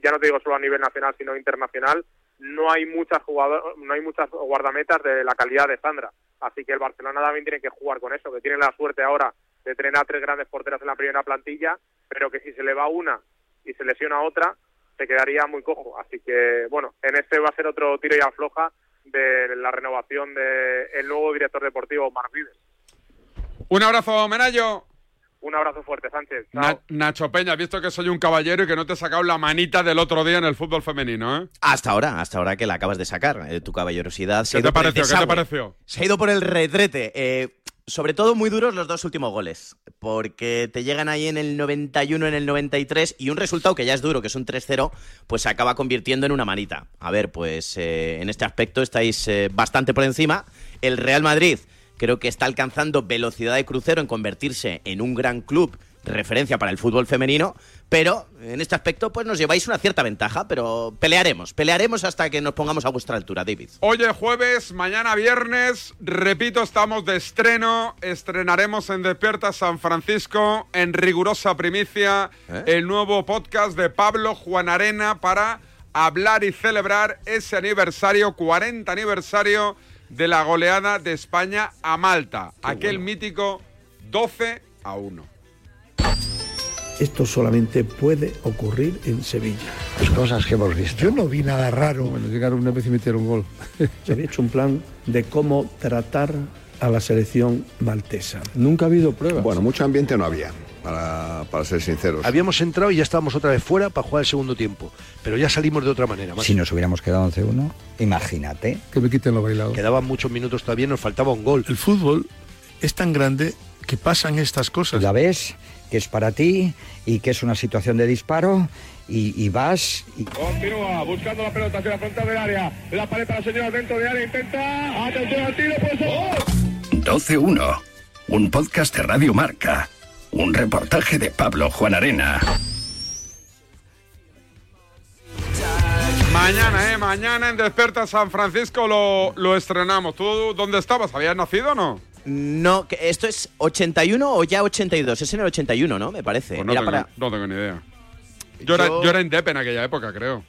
ya no te digo solo a nivel nacional, sino internacional, no hay muchas no hay muchas guardametas de la calidad de Sandra. Así que el Barcelona también tiene que jugar con eso, que tiene la suerte ahora de tener a tres grandes porteras en la primera plantilla, pero que si se le va una y se lesiona otra, se quedaría muy cojo. Así que, bueno, en este va a ser otro tiro y afloja de la renovación del el nuevo director deportivo, Marc Vives. Un abrazo, Menayo. Un abrazo fuerte, Sánchez. Chao. Na- Nacho Peña, has visto que soy un caballero y que no te he sacado la manita del otro día en el fútbol femenino, ¿eh? Hasta ahora, hasta ahora que la acabas de sacar. eh, tu caballerosidad se ¿Qué ha ido te por el pareció? ¿Qué te pareció? Se ha ido por el retrete. Eh, sobre todo muy duros los dos últimos goles, porque te llegan ahí en el 91, en el 93, y un resultado que ya es duro, que es un 3-0, pues se acaba convirtiendo en una manita. A ver, pues eh, en este aspecto estáis eh, bastante por encima. El Real Madrid creo que está alcanzando velocidad de crucero en convertirse en un gran club referencia para el fútbol femenino, pero en este aspecto pues nos lleváis una cierta ventaja, pero pelearemos, pelearemos hasta que nos pongamos a vuestra altura, David. Hoy es jueves, mañana viernes, repito, estamos de estreno, estrenaremos en Despierta San Francisco, en rigurosa primicia, ¿Eh? el nuevo podcast de Pablo Juan Arena para hablar y celebrar ese aniversario, 40 aniversario de la goleada de España a Malta. aquel mítico 12 a 1. Esto solamente puede ocurrir en Sevilla. Las cosas que hemos visto. Yo no vi nada raro. Bueno, llegaron una vez y metieron un gol. [laughs] Se había hecho un plan de cómo tratar a la selección maltesa. Nunca ha habido pruebas. Bueno, mucho ambiente no había, para, para ser sinceros. Habíamos entrado y ya estábamos otra vez fuera para jugar el segundo tiempo. Pero ya salimos de otra manera. Si nos hubiéramos quedado 11-1, imagínate. Que me quiten lo bailado. Quedaban muchos minutos todavía, nos faltaba un gol. El fútbol es tan grande que pasan estas cosas. Ya ves que es para ti y que es una situación de disparo y, y vas y... Continúa buscando la pelota hacia la frontal del área. La pared para la señora dentro de área. Intenta. Atención al tiro, pues. 12-1. Un podcast de Radio Marca. Un reportaje de Pablo Juan Arena. Mañana, ¿eh? Mañana en Desperta San Francisco lo, lo estrenamos. ¿Tú dónde estabas? ¿Habías nacido o no? No, que esto es 81 o ya 82. Es en el 81, ¿no? Me parece. Pues no, Era tengo, para- no tengo ni idea. Yo, Era, Yo- yo era Indep en aquella época, creo.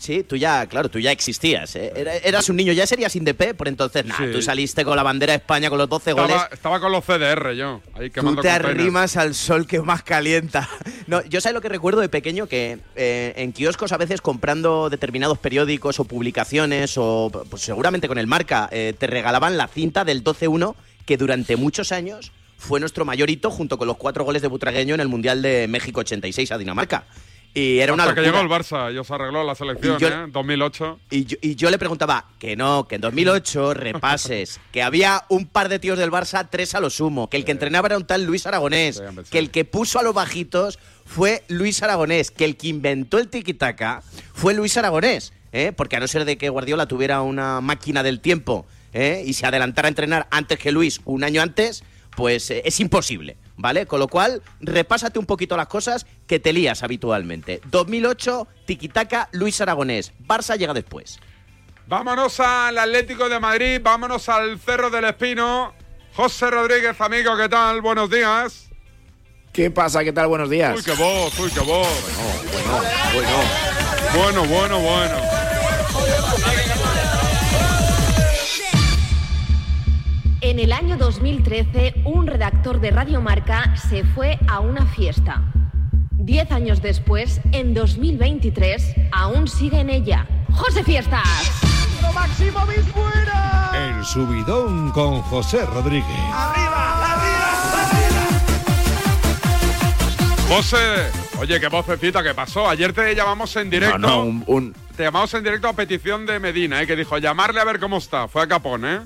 Sí, tú ya, claro, tú ya existías. ¿eh? Era- eras un niño, ya serías INDP, por entonces, nada, Sí. tú saliste con la bandera de España con los 12 goles. Estaba, estaba con los CDR yo, ahí Tú te arrimas al sol que más calienta. [laughs] No, yo sé lo que recuerdo de pequeño que eh, en kioscos a veces comprando determinados periódicos o publicaciones o pues seguramente con el marca eh, te regalaban la cinta del 12-1 que durante muchos años fue nuestro mayor hito junto con los cuatro goles de Butragueño en el Mundial de México 86 a Dinamarca. Y era una Hasta que locura. llegó el Barça, se arregló la selección, Y yo- ¿eh? 2008. Y yo, y yo le preguntaba que no, que en 2008 [laughs] repases, que había un par de tíos del Barça, tres a lo sumo, que el que entrenaba era un tal Luis Aragonés, que el que puso a los bajitos fue Luis Aragonés, que el que inventó el tiki-taka fue Luis Aragonés, ¿eh? porque a no ser de que Guardiola tuviera una máquina del tiempo ¿eh? y se adelantara a entrenar antes que Luis un año antes, pues eh, es imposible, ¿vale? Con lo cual, repásate un poquito las cosas que te lías habitualmente. 2008, tiki-taka, Luis Aragonés. Barça llega después. Vámonos al Atlético de Madrid, vámonos al Cerro del Espino. José Rodríguez, amigo, ¿qué tal? Buenos días. ¿Qué pasa? ¿Qué tal? Buenos días. Uy, qué voz, uy, qué voz. Bueno, bueno, bueno. En el año 2013, un redactor de Radio Marca se fue a una fiesta. Diez años después, en 2023, aún sigue en ella. ¡José Fiestas! Máximo fuera! El subidón con José Rodríguez. José, oye, qué vocecita que pasó. Ayer te llamamos en directo. No, no, un- un, Te llamamos en directo a petición de Medina, ¿eh? que dijo llamarle a ver cómo está. Fue a Capón, ¿eh?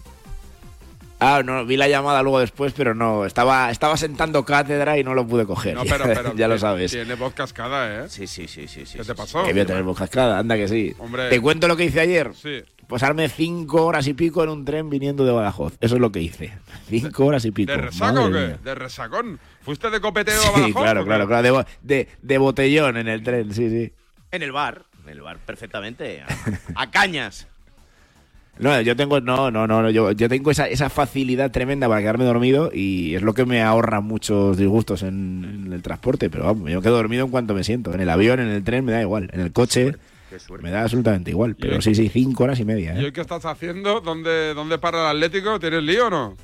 Ah, no, vi la llamada luego después, pero no, estaba, estaba sentando cátedra y no lo pude coger. No, [laughs] pero, pero ya lo sabes. Tiene voz cascada, ¿eh? Sí, sí, sí, sí. ¿Qué te pasó? Que voy a tener voz cascada, anda que sí. Hombre. ¿Te cuento lo que hice ayer? Sí. Pasarme cinco horas y pico en un tren viniendo de Badajoz. Eso es lo que hice. [laughs] Cinco horas y pico. ¿De resaco o qué? mía. ¿De resacón? ¿Fuiste de copeteo a Sí, Badajoz, claro, o qué? claro, claro. De, bo- de, de botellón en el tren, sí, sí. En el bar. En el bar, perfectamente. A, [laughs] a cañas. No, yo tengo, no, no, no, no, yo, yo tengo esa, esa facilidad tremenda para quedarme dormido y es lo que me ahorra muchos disgustos en, en el transporte, pero vamos, yo quedo dormido en cuanto me siento. En el avión, en el tren, me da igual. En el coche, me da absolutamente igual. Pero sí, sí, cinco horas y media. ¿Y ¿eh? hoy qué estás haciendo? ¿Dónde, ¿Dónde para el Atlético? ¿Tienes lío o no?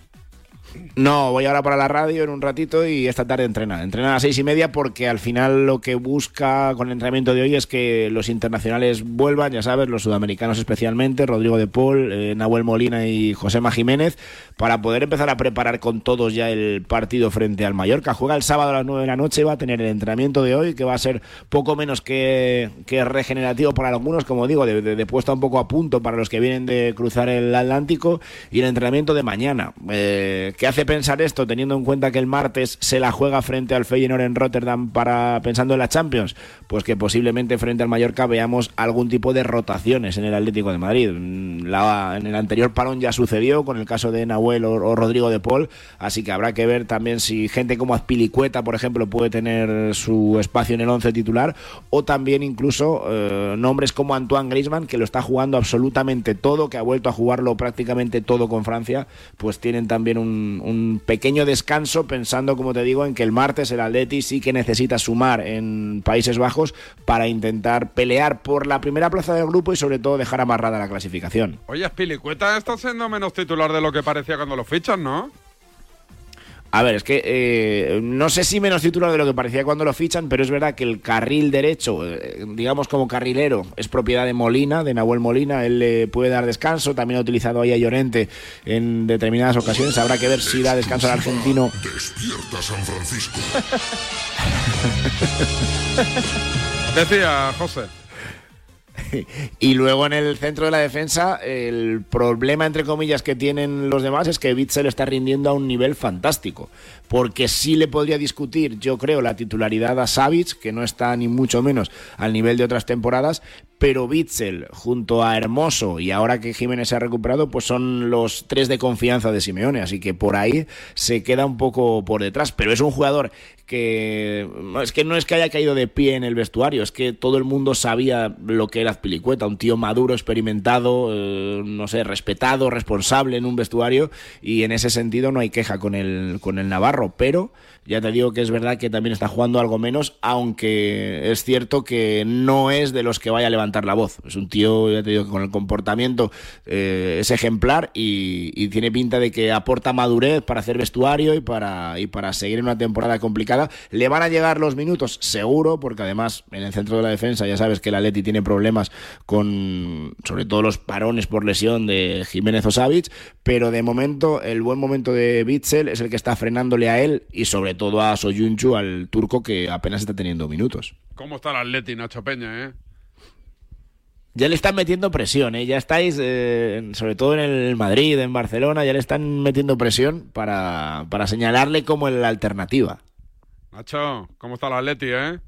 No, voy ahora para la radio en un ratito y esta tarde entrena. Entrena a las seis y media porque al final lo que busca con el entrenamiento de hoy es que los internacionales vuelvan, ya sabes, los sudamericanos especialmente, Rodrigo de Paul, eh, Nahuel Molina y Josema Jiménez, para poder empezar a preparar con todos ya el partido frente al Mallorca. Juega el sábado a las nueve de la noche, va a tener el entrenamiento de hoy, que va a ser poco menos que, que regenerativo para algunos, como digo, de, de- puesta un poco a punto para los que vienen de cruzar el Atlántico, y el entrenamiento de mañana. Eh, ¿Qué hace pensar esto, teniendo en cuenta que el martes se la juega frente al Feyenoord en Rotterdam para pensando en la Champions? Pues que posiblemente frente al Mallorca veamos algún tipo de rotaciones en el Atlético de Madrid. Mm, La- en el anterior parón ya sucedió con el caso de Nahuel o, Rodrigo de Paul, así que habrá que ver también si gente como Azpilicueta, por ejemplo, puede tener su espacio en el once titular, o también incluso eh, nombres como Antoine Griezmann, que lo está jugando absolutamente todo, que ha vuelto a jugarlo prácticamente todo con Francia, pues tienen también un, un, pequeño descanso pensando, como te digo, en que el martes el Atleti sí que necesita sumar en Países Bajos para intentar pelear por la primera plaza del grupo y sobre todo dejar amarrada la clasificación. Oye, Spilicueta está siendo menos titular de lo que parecía cuando lo fichan, ¿no? A ver, es que eh, no sé si menos titular de lo que parecía cuando lo fichan, pero es verdad que el carril derecho, eh, digamos como carrilero, es propiedad de Molina, de Nahuel Molina. Él le puede dar descanso. También ha utilizado ahí a Llorente en determinadas ocasiones. Habrá que ver si da descanso al argentino. [laughs] Despierta San Francisco. Decía José. [laughs] Y luego en el centro de la defensa, el problema, entre comillas, que tienen los demás es que Bitzel está rindiendo a un nivel fantástico. Porque sí le podría discutir, yo creo, la titularidad a Savic, que no está ni mucho menos al nivel de otras temporadas, pero Bitzel junto a Hermoso y ahora que Jiménez se ha recuperado, pues son los tres de confianza de Simeone, así que por ahí se queda un poco por detrás, pero es un jugador que es que no es que haya caído de pie en el vestuario, es que todo el mundo sabía lo que era Azpilicueta, un tío maduro, experimentado, eh, no sé, respetado, responsable en un vestuario y en ese sentido no hay queja con el con el Navarro, pero ya te digo que es verdad que también está jugando algo menos, aunque es cierto que no es de los que vaya a levantar la voz. Es un tío, ya te digo, que con el comportamiento eh, es ejemplar y, tiene pinta de que aporta madurez para hacer vestuario y para, y para seguir en una temporada complicada. Le van a llegar los minutos, seguro, porque además en el centro de la defensa ya sabes que el Atleti tiene problemas con, sobre todo los parones por lesión de Jiménez o Savic, pero de momento el buen momento de Bitzel es el que está frenándole a él y sobre todo a Soyuncu, al turco que apenas está teniendo minutos. ¿Cómo está el Atleti, Nacho Peña, eh? Ya le están metiendo presión, ¿eh? ya estáis, eh, sobre todo en el Madrid, en Barcelona, ya le están metiendo presión para, para señalarle como la alternativa. Nacho, ¿cómo está el Atleti, eh?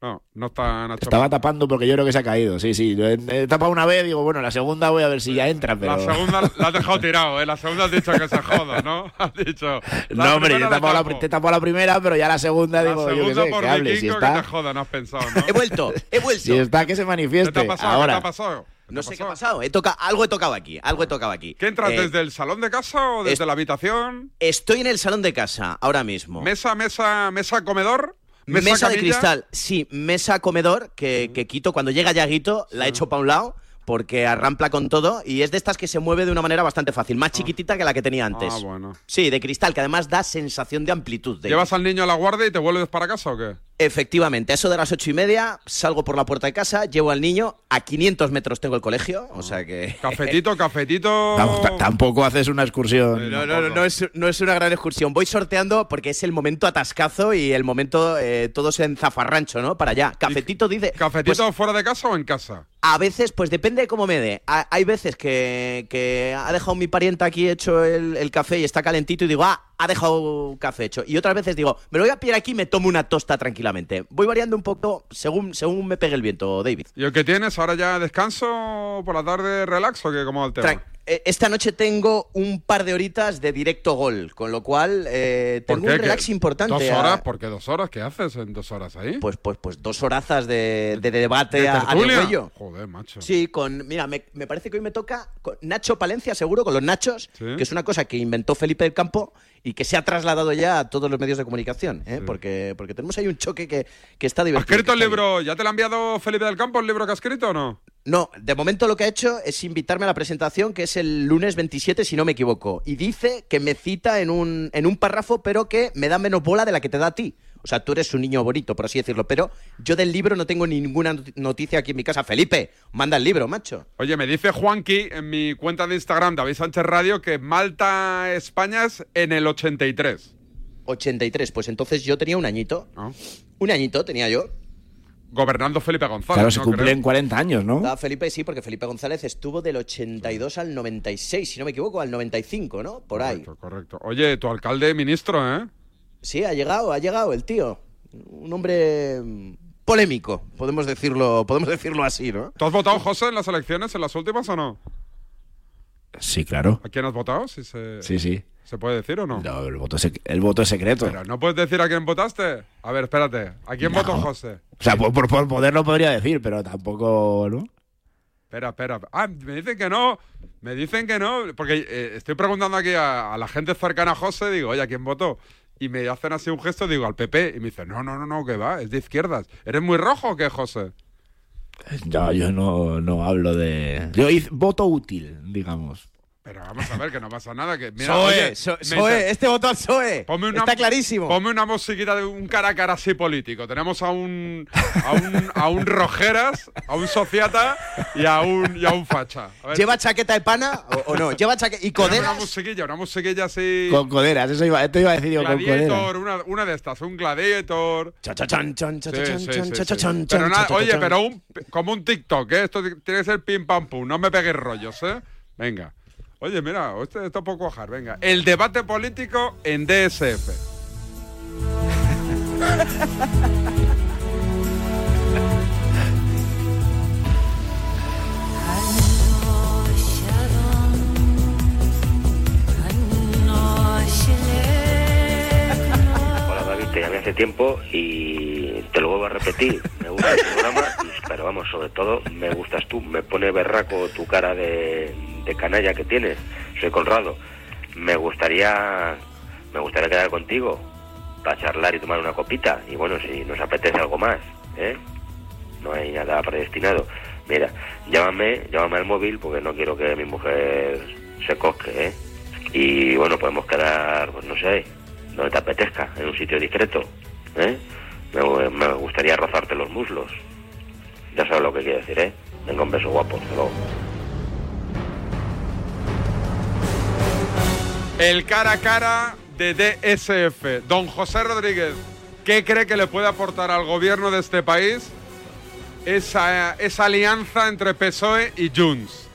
No, no está Nacho. Estaba tapando porque yo creo que se ha caído, sí, sí. He, he tapado una vez, digo, bueno, la segunda voy a ver si ya entra, pero... La segunda la has dejado [laughs] tirado, ¿eh? La segunda has dicho que se joda, ¿no? [laughs] Has dicho... No, hombre, yo he tapado la, te he tapado la primera, pero ya la segunda, La digo, yo segunda qué sé, que hable, si vikingo que está... te joda, no has pensado, ¿no? He vuelto, he vuelto. Si está, que se manifieste. ¿Qué te ha pasado? Ahora. ¿Qué te ha pasado? No sé qué ha pasado. He toca algo he tocado aquí. Algo he tocado aquí. ¿Qué entras Eh, desde el salón de casa o desde es- la habitación? Estoy en el salón de casa ahora mismo. ¿Mesa, mesa, mesa comedor? Mesa, de cristal, sí, mesa comedor que, que quito. Cuando llega Yaguito, la echo para un lado porque arrampla con todo y es de estas que se mueve de una manera bastante fácil, más chiquitita que la que tenía antes. Ah, bueno. Sí, de cristal, que además da sensación de amplitud. de- ¿Llevas al niño a la guardia y te vuelves para casa o qué? Efectivamente, a eso de las ocho y media salgo por la puerta de casa, llevo al niño, a 500 metros tengo el colegio, o sea que... [laughs] Cafetito, cafetito. Tam- ta- Tampoco haces una excursión. No, no, no, no es, no es una gran excursión. Voy sorteando porque es el momento atascazo y el momento eh, todos en zafarrancho, ¿no? Para allá. Cafetito dice. ¿Cafetito pues, fuera de casa o en casa? a veces, pues depende de cómo me dé. Ha- Hay veces que, que ha dejado mi pariente aquí hecho el, el café y está calentito y digo, ah, ha dejado café hecho. Y otras veces digo, me lo voy a pillar aquí y me tomo una tosta tranquilamente. Voy variando un poco según, según me pegue el viento, David. ¿Y el que tienes ahora ya descanso por la tarde relax o qué? ¿Cómo va el tema? Tra- Esta noche tengo un par de horitas de directo gol, con lo cual eh, ¿Por tengo un relax importante. ¿Dos a- horas? ¿Por qué dos horas? ¿Qué haces en dos horas ahí? Pues, pues, pues dos horazas de, de debate ¿De a, a degüello. Joder, macho. Sí, con. Mira, me, me parece que hoy me toca con Nacho Palencia, seguro, con los Nachos, Sí. que es una cosa que inventó Felipe del Campo y que se ha trasladado ya a todos los medios de comunicación, ¿eh? porque, porque tenemos ahí un choque que, que está ¿Has divertido. escrito el libro? ¿Ya te lo ha enviado Felipe del Campo el libro que has escrito o no? No, de momento lo que ha hecho es invitarme a la presentación, que es el lunes 27, si no me equivoco. Y dice que me cita en un, en un párrafo, pero que me da menos bola de la que te da a ti. O sea, tú eres un niño bonito, por así decirlo. Pero yo del libro no tengo ninguna not- noticia aquí en mi casa. Felipe, manda el libro, macho. Oye, me dice Juanqui en mi cuenta de Instagram, David Sánchez Radio, que Malta, España es en el 83. 83, pues entonces yo tenía un añito. Ah. Un añito tenía yo. Gobernando Felipe González. Claro, se ¿no? cumplen Creo. 40 años, ¿no? Da Felipe, sí, porque Felipe González estuvo del 82 al 96, si no me equivoco, al 95, ¿no? Por ahí. Correcto, correcto. Oye, tu alcalde ministro, ¿eh? Sí, ha llegado, ha llegado el tío. Un hombre mm, polémico, podemos decirlo, podemos decirlo así, ¿no? ¿Tú has votado, José, en las elecciones, en las últimas o no? Sí, claro. ¿A quién has votado? Si se, Sí, sí. ¿Se puede decir o no? No, el voto es, el voto es secreto. Pero no puedes decir a quién votaste. A ver, espérate. ¿A quién No. votó José? O sea, por, por, por poder lo podría decir, pero tampoco, ¿no? Espera, espera. Ah, me dicen que no. Me dicen que no, porque eh, estoy preguntando aquí a, a la gente cercana a José, digo, oye, ¿a quién votó? Y me hacen así un gesto, digo, al PP. Y me dicen, no, no, no, no, que va, es de izquierdas. ¿Eres muy rojo o qué, José? No, yo no, no hablo de... Yo hice voto útil, digamos. Pero vamos a ver, que no pasa nada. Que, mira, Soe, oye, So- me Soe, este voto al PSOE. Ponme una, Está clarísimo. Ponme una musiquita de un cara a cara así político. Tenemos a un, a un, a un Rojeras, a un Sociata y a un, y a un Facha. A ¿Lleva chaqueta de pana o, o no? ¿Lleva chaqueta y coderas? Una musiquilla, una musiquilla así. Con coderas, eso iba, esto iba a decir yo, con coderas. Gladiator, una, una de estas, un Gladiator. Pero nada, oye, pero un, como un TikTok, ¿eh? Esto tiene que ser pim pam pum, no me pegues rollos, ¿eh? Venga. Oye, mira, esto, esto puede cuajar, venga. El debate político en DSF. Hola David, te llamé hace tiempo y te lo vuelvo a repetir. Me gusta el programa, pero vamos, sobre todo me gustas tú. Me pone berraco tu cara de, de canalla que tienes. Soy Conrado. Me gustaría, me gustaría quedar contigo para charlar y tomar una copita. Y bueno, si nos apetece algo más, ¿eh? No hay nada predestinado. Mira, llámame, llámame al móvil porque no quiero que mi mujer se cosque, ¿eh? Y bueno, podemos quedar, pues no sé, donde te apetezca, en un sitio discreto, ¿eh? Me, me gustaría rozarte los muslos. Ya sabes lo que quiero decir, ¿eh? Venga, un beso guapo, hasta. El cara a cara de DSF. Don José Rodríguez, ¿qué cree que le puede aportar al gobierno de este país esa, esa alianza entre PSOE y Junts?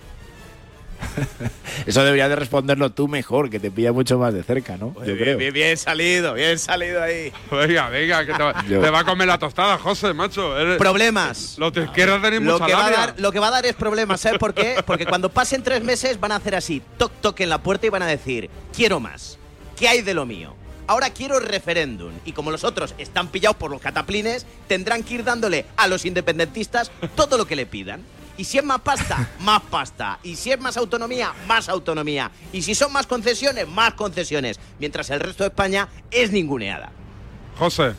[laughs] Eso deberías de responderlo tú mejor, que te pilla mucho más de cerca, ¿no? Yo Bien, creo. bien, bien salido, bien salido ahí. Venga, venga, que te va, Yo- te va a comer la tostada, José, macho. Eres- Problemas. Los de izquierda tenéis Lo mucha que, va a dar, lo que va a dar es problemas, ¿sabes por qué? Porque cuando pasen tres meses van a hacer así, toc toc en la puerta y van a decir, quiero más, ¿qué hay de lo mío? Ahora quiero referéndum. Y como los otros están pillados por los cataplines, tendrán que ir dándole a los independentistas todo lo que le pidan. Y si es más pasta, más pasta. Y si es más autonomía, más autonomía. Y si son más concesiones, más concesiones. Mientras el resto de España es ninguneada. José.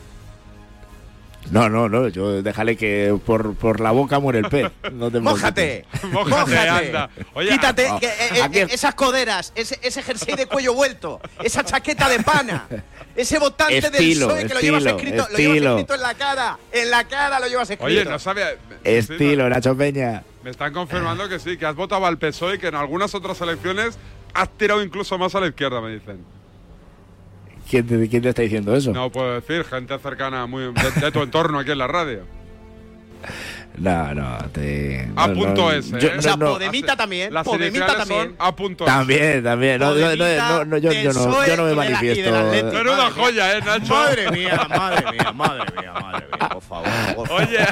No, no, no, yo déjale que por, por la boca muere el pez. No te ¡Mójate! Mójate, anda. Oye, Quítate que, eh, eh, esas coderas, ese, ese jersey de cuello vuelto, esa chaqueta de pana, ese votante Estilo, del PSOE que lo llevas estilo, escrito, lo llevas estilo. escrito en la cara, en la cara lo llevas escrito. Oye, no sabía. Estilo, Nacho Peña. Me están confirmando que sí, que has votado al PSOE y que en algunas otras elecciones has tirado incluso más a la izquierda, me dicen. ¿Quién te, quién te está diciendo eso? No puedo decir, gente cercana muy de, de tu entorno aquí en la radio. No, no, te. A no, punto no, ese, yo- ¿eh? no, o sea, no. Podemita también, Las Podemita también. a punto. También, también. No, no, no, yo, yo no, yo no me manifiesto. Menuda joya, ¿eh, Nacho? Madre mía, madre mía, madre mía, madre mía, por favor. Por favor. Oye,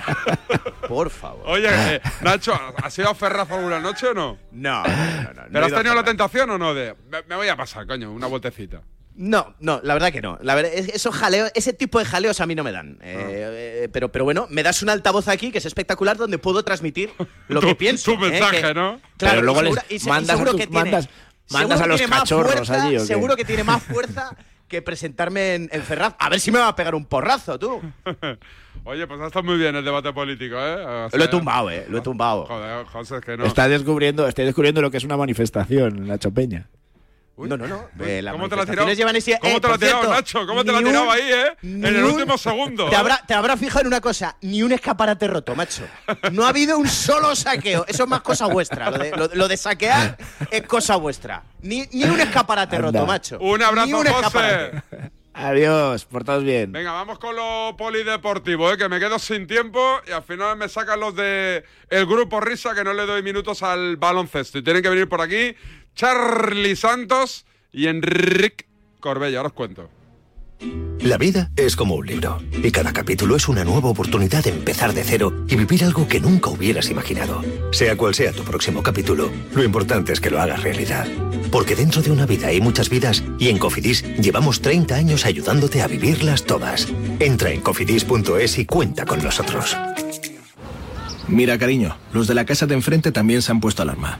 Por favor. oye, eh, Nacho, ¿has ido a Ferraz alguna noche o no? No, no, no, ¿Pero has tenido la tentación o no de me, me voy a pasar, coño, una vueltecita? No, no, la verdad que no. La verdad, es- esos jaleos, ese tipo de jaleos a mí no me dan. Eh, eh, pero, pero bueno, me das un altavoz aquí que es espectacular donde puedo transmitir lo Tu- que pienso. tu ¿eh? mensaje, Que- ¿no? Claro, Pero luego y les mandas a seguro tus- que tiene- mandas- mandas seguro a los cachorros fuerza- allí, ¿o qué? Seguro que tiene más fuerza que presentarme en, en Ferraz. A ver si me va a pegar un porrazo, tú. [laughs] Oye, pues ha estado muy bien el debate político, ¿eh? O sea, Lo he tumbado, eh. Lo he tumbado. Joder, José, es que no. Está descubriendo, estoy descubriendo lo que es una manifestación, Nacho Peña. No, no, no. Eh, las ¿Cómo te la ha tirado? llevan ese- ¿Cómo eh, te la tirado, cierto, Nacho? ¿Cómo te la tirado un- ahí, eh? En el un- último segundo. Te ¿eh? habrá, te habrá fijado en una cosa, ni un escaparate roto, macho. No ha habido un solo saqueo. Eso es más cosa vuestra. Lo de, lo- lo de saquear es cosa vuestra. Ni, ni un escaparate Anda. roto, macho. Un abrazo, Ni un José. Adiós, portaos bien. Venga, vamos con lo polideportivo, ¿eh? que me quedo sin tiempo y al final me sacan los de el grupo Risa que no le doy minutos al baloncesto. Y tienen que venir por aquí Charlie Santos y Enrique Corbella. Ahora os cuento. La vida es como un libro y cada capítulo es una nueva oportunidad de empezar de cero y vivir algo que nunca hubieras imaginado. Sea cual sea tu próximo capítulo, lo importante es que lo hagas realidad. Porque dentro de una vida hay muchas vidas y en Cofidis llevamos 30 años ayudándote a vivirlas todas. Entra en cofidis.es y cuenta con nosotros. Mira, cariño, los de la casa de enfrente también se han puesto alarma.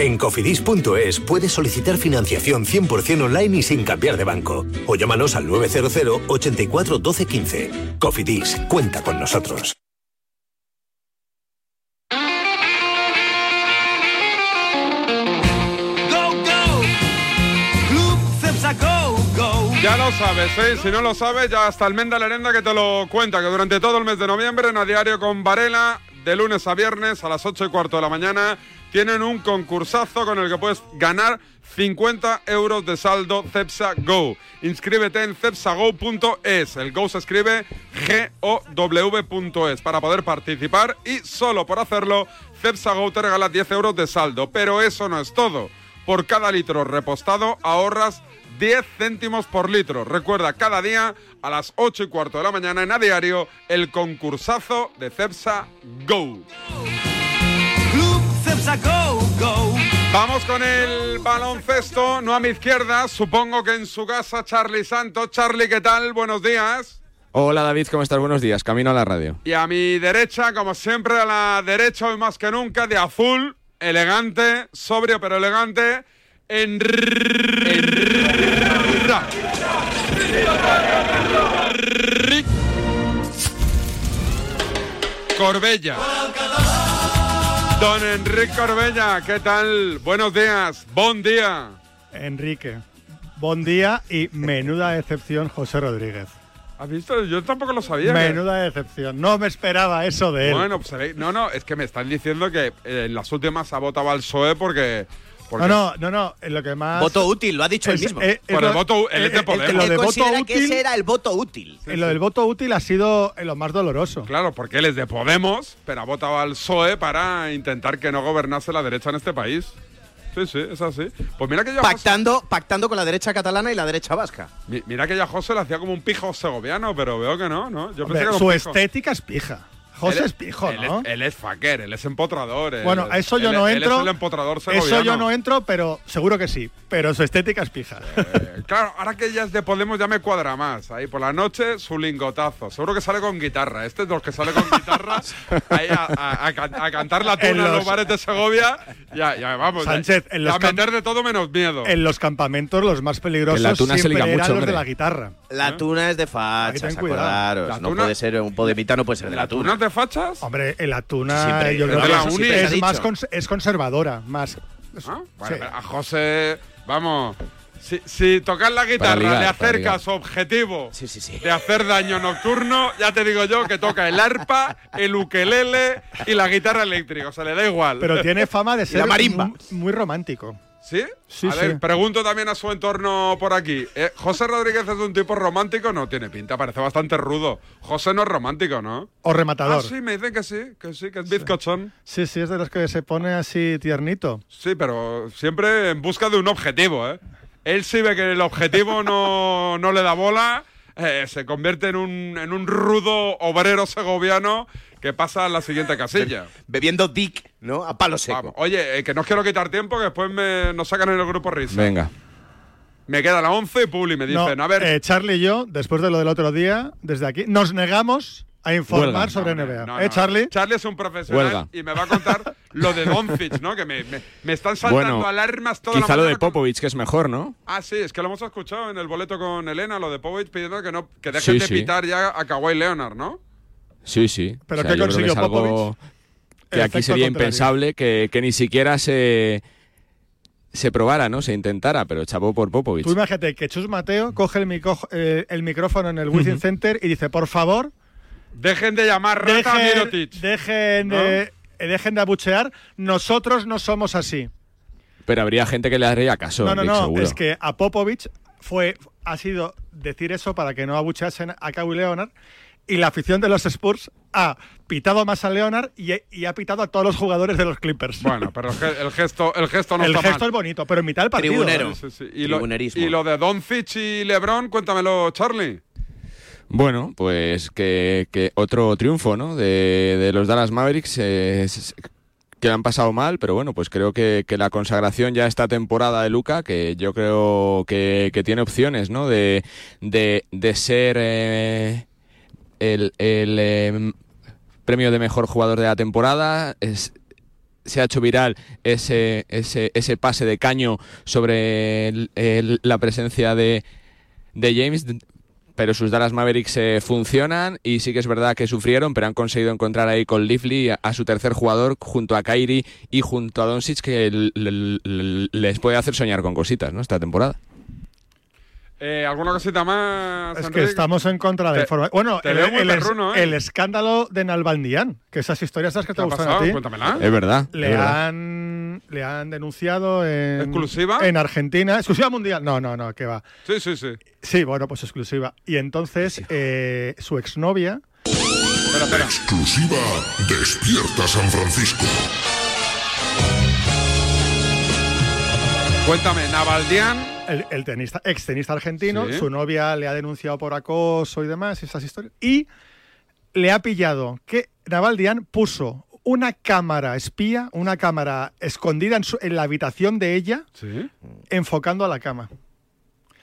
En cofidis.es puedes solicitar financiación 100% online y sin cambiar de banco. O llámanos al 900 84 12 15. Cofidis, cuenta con nosotros. Ya lo sabes, ¿eh? Si no lo sabes, ya hasta Almenda Lerenda que te lo cuenta, que durante todo el mes de noviembre en A Diario con Varela, de lunes a viernes a las 8 y cuarto de la mañana, tienen un concursazo con el que puedes ganar 50 euros de saldo Cepsa Go. Inscríbete en cepsago.es. El Go se escribe G-O-W.es para poder participar y solo por hacerlo, Cepsa Go te regala 10 euros de saldo. Pero eso no es todo. Por cada litro repostado ahorras 10 céntimos por litro. Recuerda, cada día a las 8 y cuarto de la mañana en A Diario, el concursazo de Cepsa Go. Vamos con el baloncesto, no a mi izquierda, supongo que en su casa Charlie Santos. Charlie, ¿qué tal? Buenos días. Hola David, ¿cómo estás? Buenos días, camino a la radio. Y a mi derecha, como siempre, a la derecha hoy más que nunca, de azul, elegante, sobrio pero elegante, Enrique Corbella. Don Enrique Corbella, ¿qué tal? Buenos días, buen día. Enrique, buen día y menuda decepción José Rodríguez. ¿Has visto? Yo tampoco lo sabía. Menuda decepción. No me esperaba eso de él. Bueno, pues eh, no, no, es que me están diciendo que eh, en las últimas ha votado al PSOE porque. Porque No, no, no, no. Lo que más. Voto útil, lo ha dicho él mismo. eh, Por el lo- voto, él es de eh, eh, Podemos. lo de Él voto considera que útil- ese era el voto útil. eh, lo del voto útil ha sido lo más doloroso. Claro, porque él es de Podemos, pero ha votado al PSOE para intentar que no gobernase la derecha en este país. Sí, sí, es así. Pues mira que yo a José, Pactando, pactando con la derecha catalana y la derecha vasca. mi- mira que ya José le hacía como un pijo segoviano, pero veo que no, ¿no? Yo Hombre, pensé que era un su pijo. estética es pija. José Él es pijo, él ¿no? Es, él es faquer, él es empotrador. él Bueno, a eso yo él- no él entro. es el empotrador Eso yo no entro, pero seguro que sí. Pero su estética es pija. Eh, Claro, ahora que ya es de Podemos ya me cuadra más. Ahí por la noche su lingotazo. Seguro que sale con guitarra. Este es de los que sale con guitarra [laughs] ahí a, a- a a cantar la tuna En los, los- bares de Segovia. Ya, ya vamos. ya- Sánchez, en los a meter de todo menos miedo. En los campamentos los más peligrosos la tuna se siempre liga eran mucho, los de la guitarra. La tuna es de fachas, acordaros. La No tuna- puede ser, un podemita no puede ser de la tuna. ¿Tunas de fachas? Hombre, en la tuna Siempre, yo creo de que la es- uni. más dicho. cons- es conservadora, más. ¿Ah? Bueno, Sí. a José, vamos. Si, si tocar la guitarra ligar, le acerca su objetivo Sí, sí, sí. de hacer daño nocturno, ya te digo yo que toca el arpa, el ukelele y la guitarra eléctrica. O sea, le da igual. Pero tiene fama de [laughs] la ser marimba. muy, muy romántico. ¿Sí? Sí, a ver, sí. pregunto también a su entorno por aquí. Eh, ¿José Rodríguez es un tipo romántico? No tiene pinta, parece bastante rudo. José no es romántico, ¿no? O rematador. Ah, sí, me dicen que sí, que sí, que es bizcochón. Sí, sí, es de los que se pone así tiernito. Sí, pero siempre en busca de un objetivo, ¿eh? Él sí ve que el objetivo no, no le da bola, eh, se convierte en un, en un rudo obrero segoviano que pasa a la siguiente casilla. Bebiendo dick, ¿no? A palo seco. Vamos. Oye, eh, que no os quiero quitar tiempo, que después me, nos sacan en el grupo risa. Venga. Me queda la 11 y Publi me No, dicen, a ver... eh, Charlie y yo, después de lo del otro día, desde aquí, nos negamos a informar Huelga. sobre No, NBA. no, ¿Eh. Charlie? Charlie es un profesional Huelga. y me va a contar lo de Doncic, ¿no? Que me, me- me están saltando Bueno, alarmas toda la quizá lo de con- Popovich, que es mejor, ¿no? Ah, sí, es que lo hemos escuchado en el boleto con Elena, lo de Popovich pidiendo que no que dejen Sí, de sí. pitar ya a Kawhi Leonard, ¿no? Sí, sí. ¿Pero O sea, qué que consiguió algo Popovich? Que aquí sería contrario. impensable que, que ni siquiera se, se probara, ¿no? Se intentara, pero chapó por Popovich. Tú imagínate que Chus Mateo coge el, micro- eh, el micrófono en el Wizzing Center y dice, por favor, Dejen de llamar rata a dejen, Mirotic. dejen, ¿No? de, eh, dejen de abuchear, nosotros no somos así. Pero habría gente que le haría caso, no, no, no, seguro. es que a Popovich fue, ha sido decir eso para que no abucheasen a Kawhi Leonard y la afición de los Spurs ha pitado más a Leonard y, y ha pitado a todos los jugadores de los Clippers. Bueno, pero el, ge- el gesto, el gesto no el está gesto mal. es bonito, pero en mitad del partido. Tribunero. Sí, sí. Y, lo, Tribunerismo. y lo de Doncic y LeBron, cuéntamelo, Charlie. Bueno, pues que, otro triunfo, ¿no? De, los Dallas Mavericks eh, que han pasado mal, pero bueno, pues creo que, la consagración ya esta temporada de Luca, que yo creo que, tiene opciones, ¿no? De, de, de ser eh, el, el, eh, premio de mejor jugador de la temporada. Es, se ha hecho viral ese, ese, ese pase de caño sobre la presencia de, de James, pero sus Dallas Mavericks eh, funcionan y sí que es verdad que sufrieron, pero han conseguido encontrar ahí con Lively a, a su tercer jugador junto a Kyrie y junto a Doncic que les puede hacer soñar con cositas, ¿no? Esta temporada. Eh, ¿Alguna cosita más? Es que estamos en contra de Te- información. Bueno, el, el perruno, ¿eh? el escándalo de Nalbandián, que esas historias esas que te ¿Qué ha gustan pasado? a ti. Cuéntamela. Es verdad. Le es verdad. han, le han denunciado en. ¿Exclusiva? En Argentina. ¿Exclusiva mundial? No, no, no, que va. Sí, sí, sí. Sí, bueno, pues exclusiva. Y entonces eh, su exnovia. Espera, espera. Exclusiva Despierta San Francisco. Cuéntame, Navaldian. El, el tenista, ex tenista argentino, Sí. su novia le ha denunciado por acoso y demás, esas historias. Y le ha pillado que Navaldian puso una cámara espía, una cámara escondida en, su- en la habitación de ella, Sí. enfocando a la cama.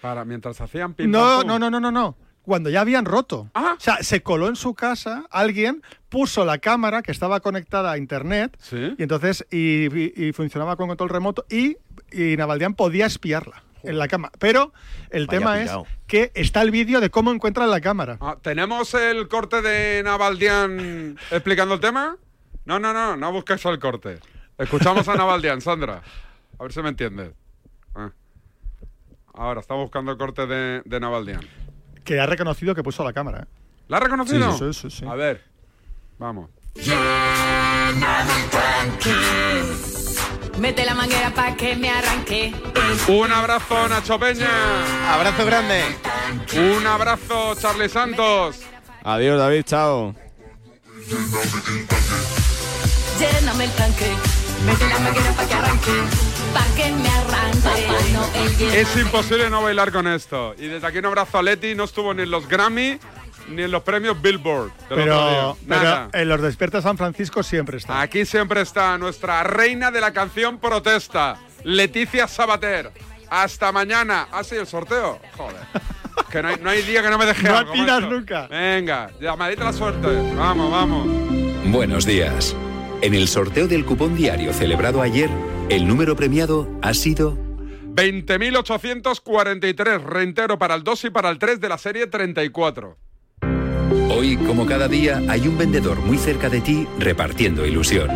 Para, mientras hacían pim, No, no, no, no, no, no. Cuando ya habían roto. Ah. O sea, se coló en su casa, alguien puso la cámara que estaba conectada a internet Sí. y entonces y, y- y funcionaba con control remoto y, y Navaldian podía espiarla en la cama. Pero el Vaya tema es que está el vídeo de cómo encuentran la cámara. Ah, ¿Tenemos el corte de Navaldian explicando el tema? No, no, no, no busques el corte. Escuchamos a Navaldian, Sandra. A ver si me entiendes. Ah. Ahora, estamos buscando el corte de, de Navaldian. Que ha reconocido que puso la cámara. ¿eh? ¿La ha reconocido? Sí, sí, sí, sí. A ver, vamos. Mete la manguera pa' que me arranque. Un abrazo, Nacho Peña. Abrazo grande. Un abrazo, Charlie Santos. Adiós, David, chao. Lléname el tanque. Mete la manguera pa' que arranque. Pa' que me arranque. No, el lleno. Es imposible no bailar con esto. Y desde aquí un abrazo a Leti. No estuvo ni en los Grammy ni en los premios Billboard. del otro Pero, en los despiertas San Francisco siempre está. Aquí siempre está nuestra reina de la canción protesta, Leticia Sabater. Hasta mañana. ¿Ha sido el sorteo? Joder. [laughs] Que no hay, no hay día que no me deje No atinas nunca. Venga, llamadita la suerte. Vamos, vamos. Buenos días. En el sorteo del cupón diario celebrado ayer, el número premiado ha sido 20.843, reintero para el 2 y para el 3 de la serie 34. Hoy, como cada día, hay un vendedor muy cerca de ti repartiendo ilusión.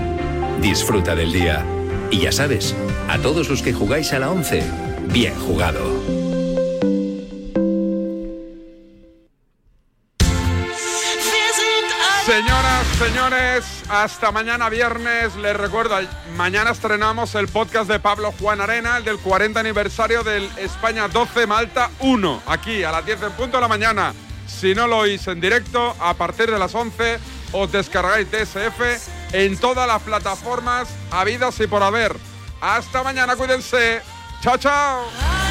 Disfruta del día. Y ya sabes, a todos los que jugáis a la 11, bien jugado. Señoras, señores, hasta mañana viernes. Les recuerdo, mañana estrenamos el podcast de Pablo Juan Arena, el del 40 aniversario del España 12 Malta 1, aquí a las 10 en punto de la mañana. Si no lo oís en directo, a partir de las 11 os descargáis DSF en todas las plataformas habidas y por haber. Hasta mañana, cuídense. Chao, chao.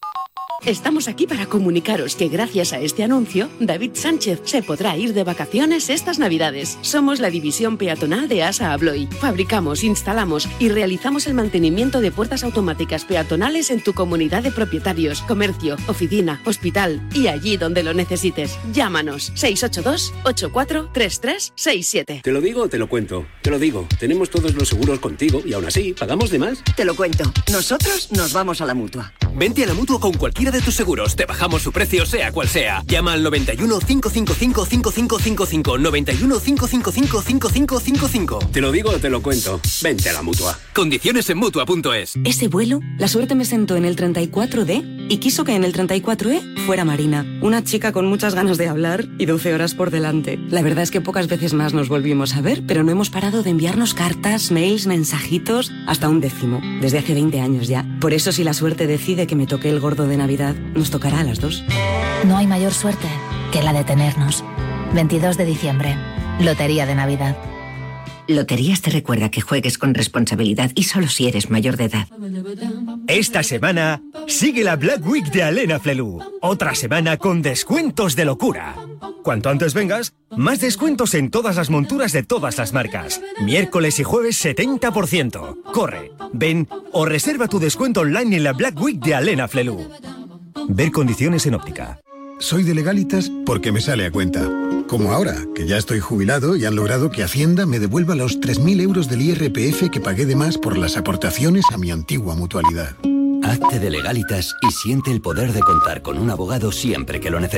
Estamos aquí para comunicaros que gracias a este anuncio, David Sánchez se podrá ir de vacaciones estas Navidades. Somos la división peatonal de ASA Abloy. Fabricamos, instalamos y realizamos el mantenimiento de puertas automáticas peatonales en tu comunidad de propietarios, comercio, oficina, hospital y allí donde lo necesites. Llámanos 682 843367. ¿Te lo digo o te lo cuento? Te lo digo. Tenemos todos los seguros contigo y aún así, ¿pagamos de más? Te lo cuento. Nosotros nos vamos a la mutua. Vente a la mutua con cualquiera de tus seguros. Te bajamos su precio, sea cual sea. Llama al 91 555 5555. 91 555 5555. Te lo digo o te lo cuento. Vente a la mutua. Condiciones en mutua.es. Ese vuelo, la suerte me sentó en el 34D y quiso que en el 34E fuera Marina, una chica con muchas ganas de hablar y 12 horas por delante. La verdad es que pocas veces más nos volvimos a ver, pero no hemos parado de enviarnos cartas, mails, mensajitos, hasta un décimo, desde hace 20 años ya. Por eso si la suerte decide que me toque el gordo de Navidad, nos tocará a las dos. No hay mayor suerte que la de tenernos. 22 de diciembre, Lotería de Navidad. Loterías te recuerda que juegues con responsabilidad y solo si eres mayor de edad. Esta semana sigue la Black Week de Alena Flelu. Otra semana con descuentos de locura. Cuanto antes vengas, más descuentos en todas las monturas de todas las marcas. Miércoles y jueves 70%. Corre, ven o reserva tu descuento online en la Black Week de Alena Flelu. Ver condiciones en óptica. Soy de legalitas porque me sale a cuenta. Como ahora, que ya estoy jubilado y han logrado que Hacienda me devuelva los 3.000 euros del IRPF que pagué de más por las aportaciones a mi antigua mutualidad. Hazte de legalitas y siente el poder de contar con un abogado siempre que lo necesites.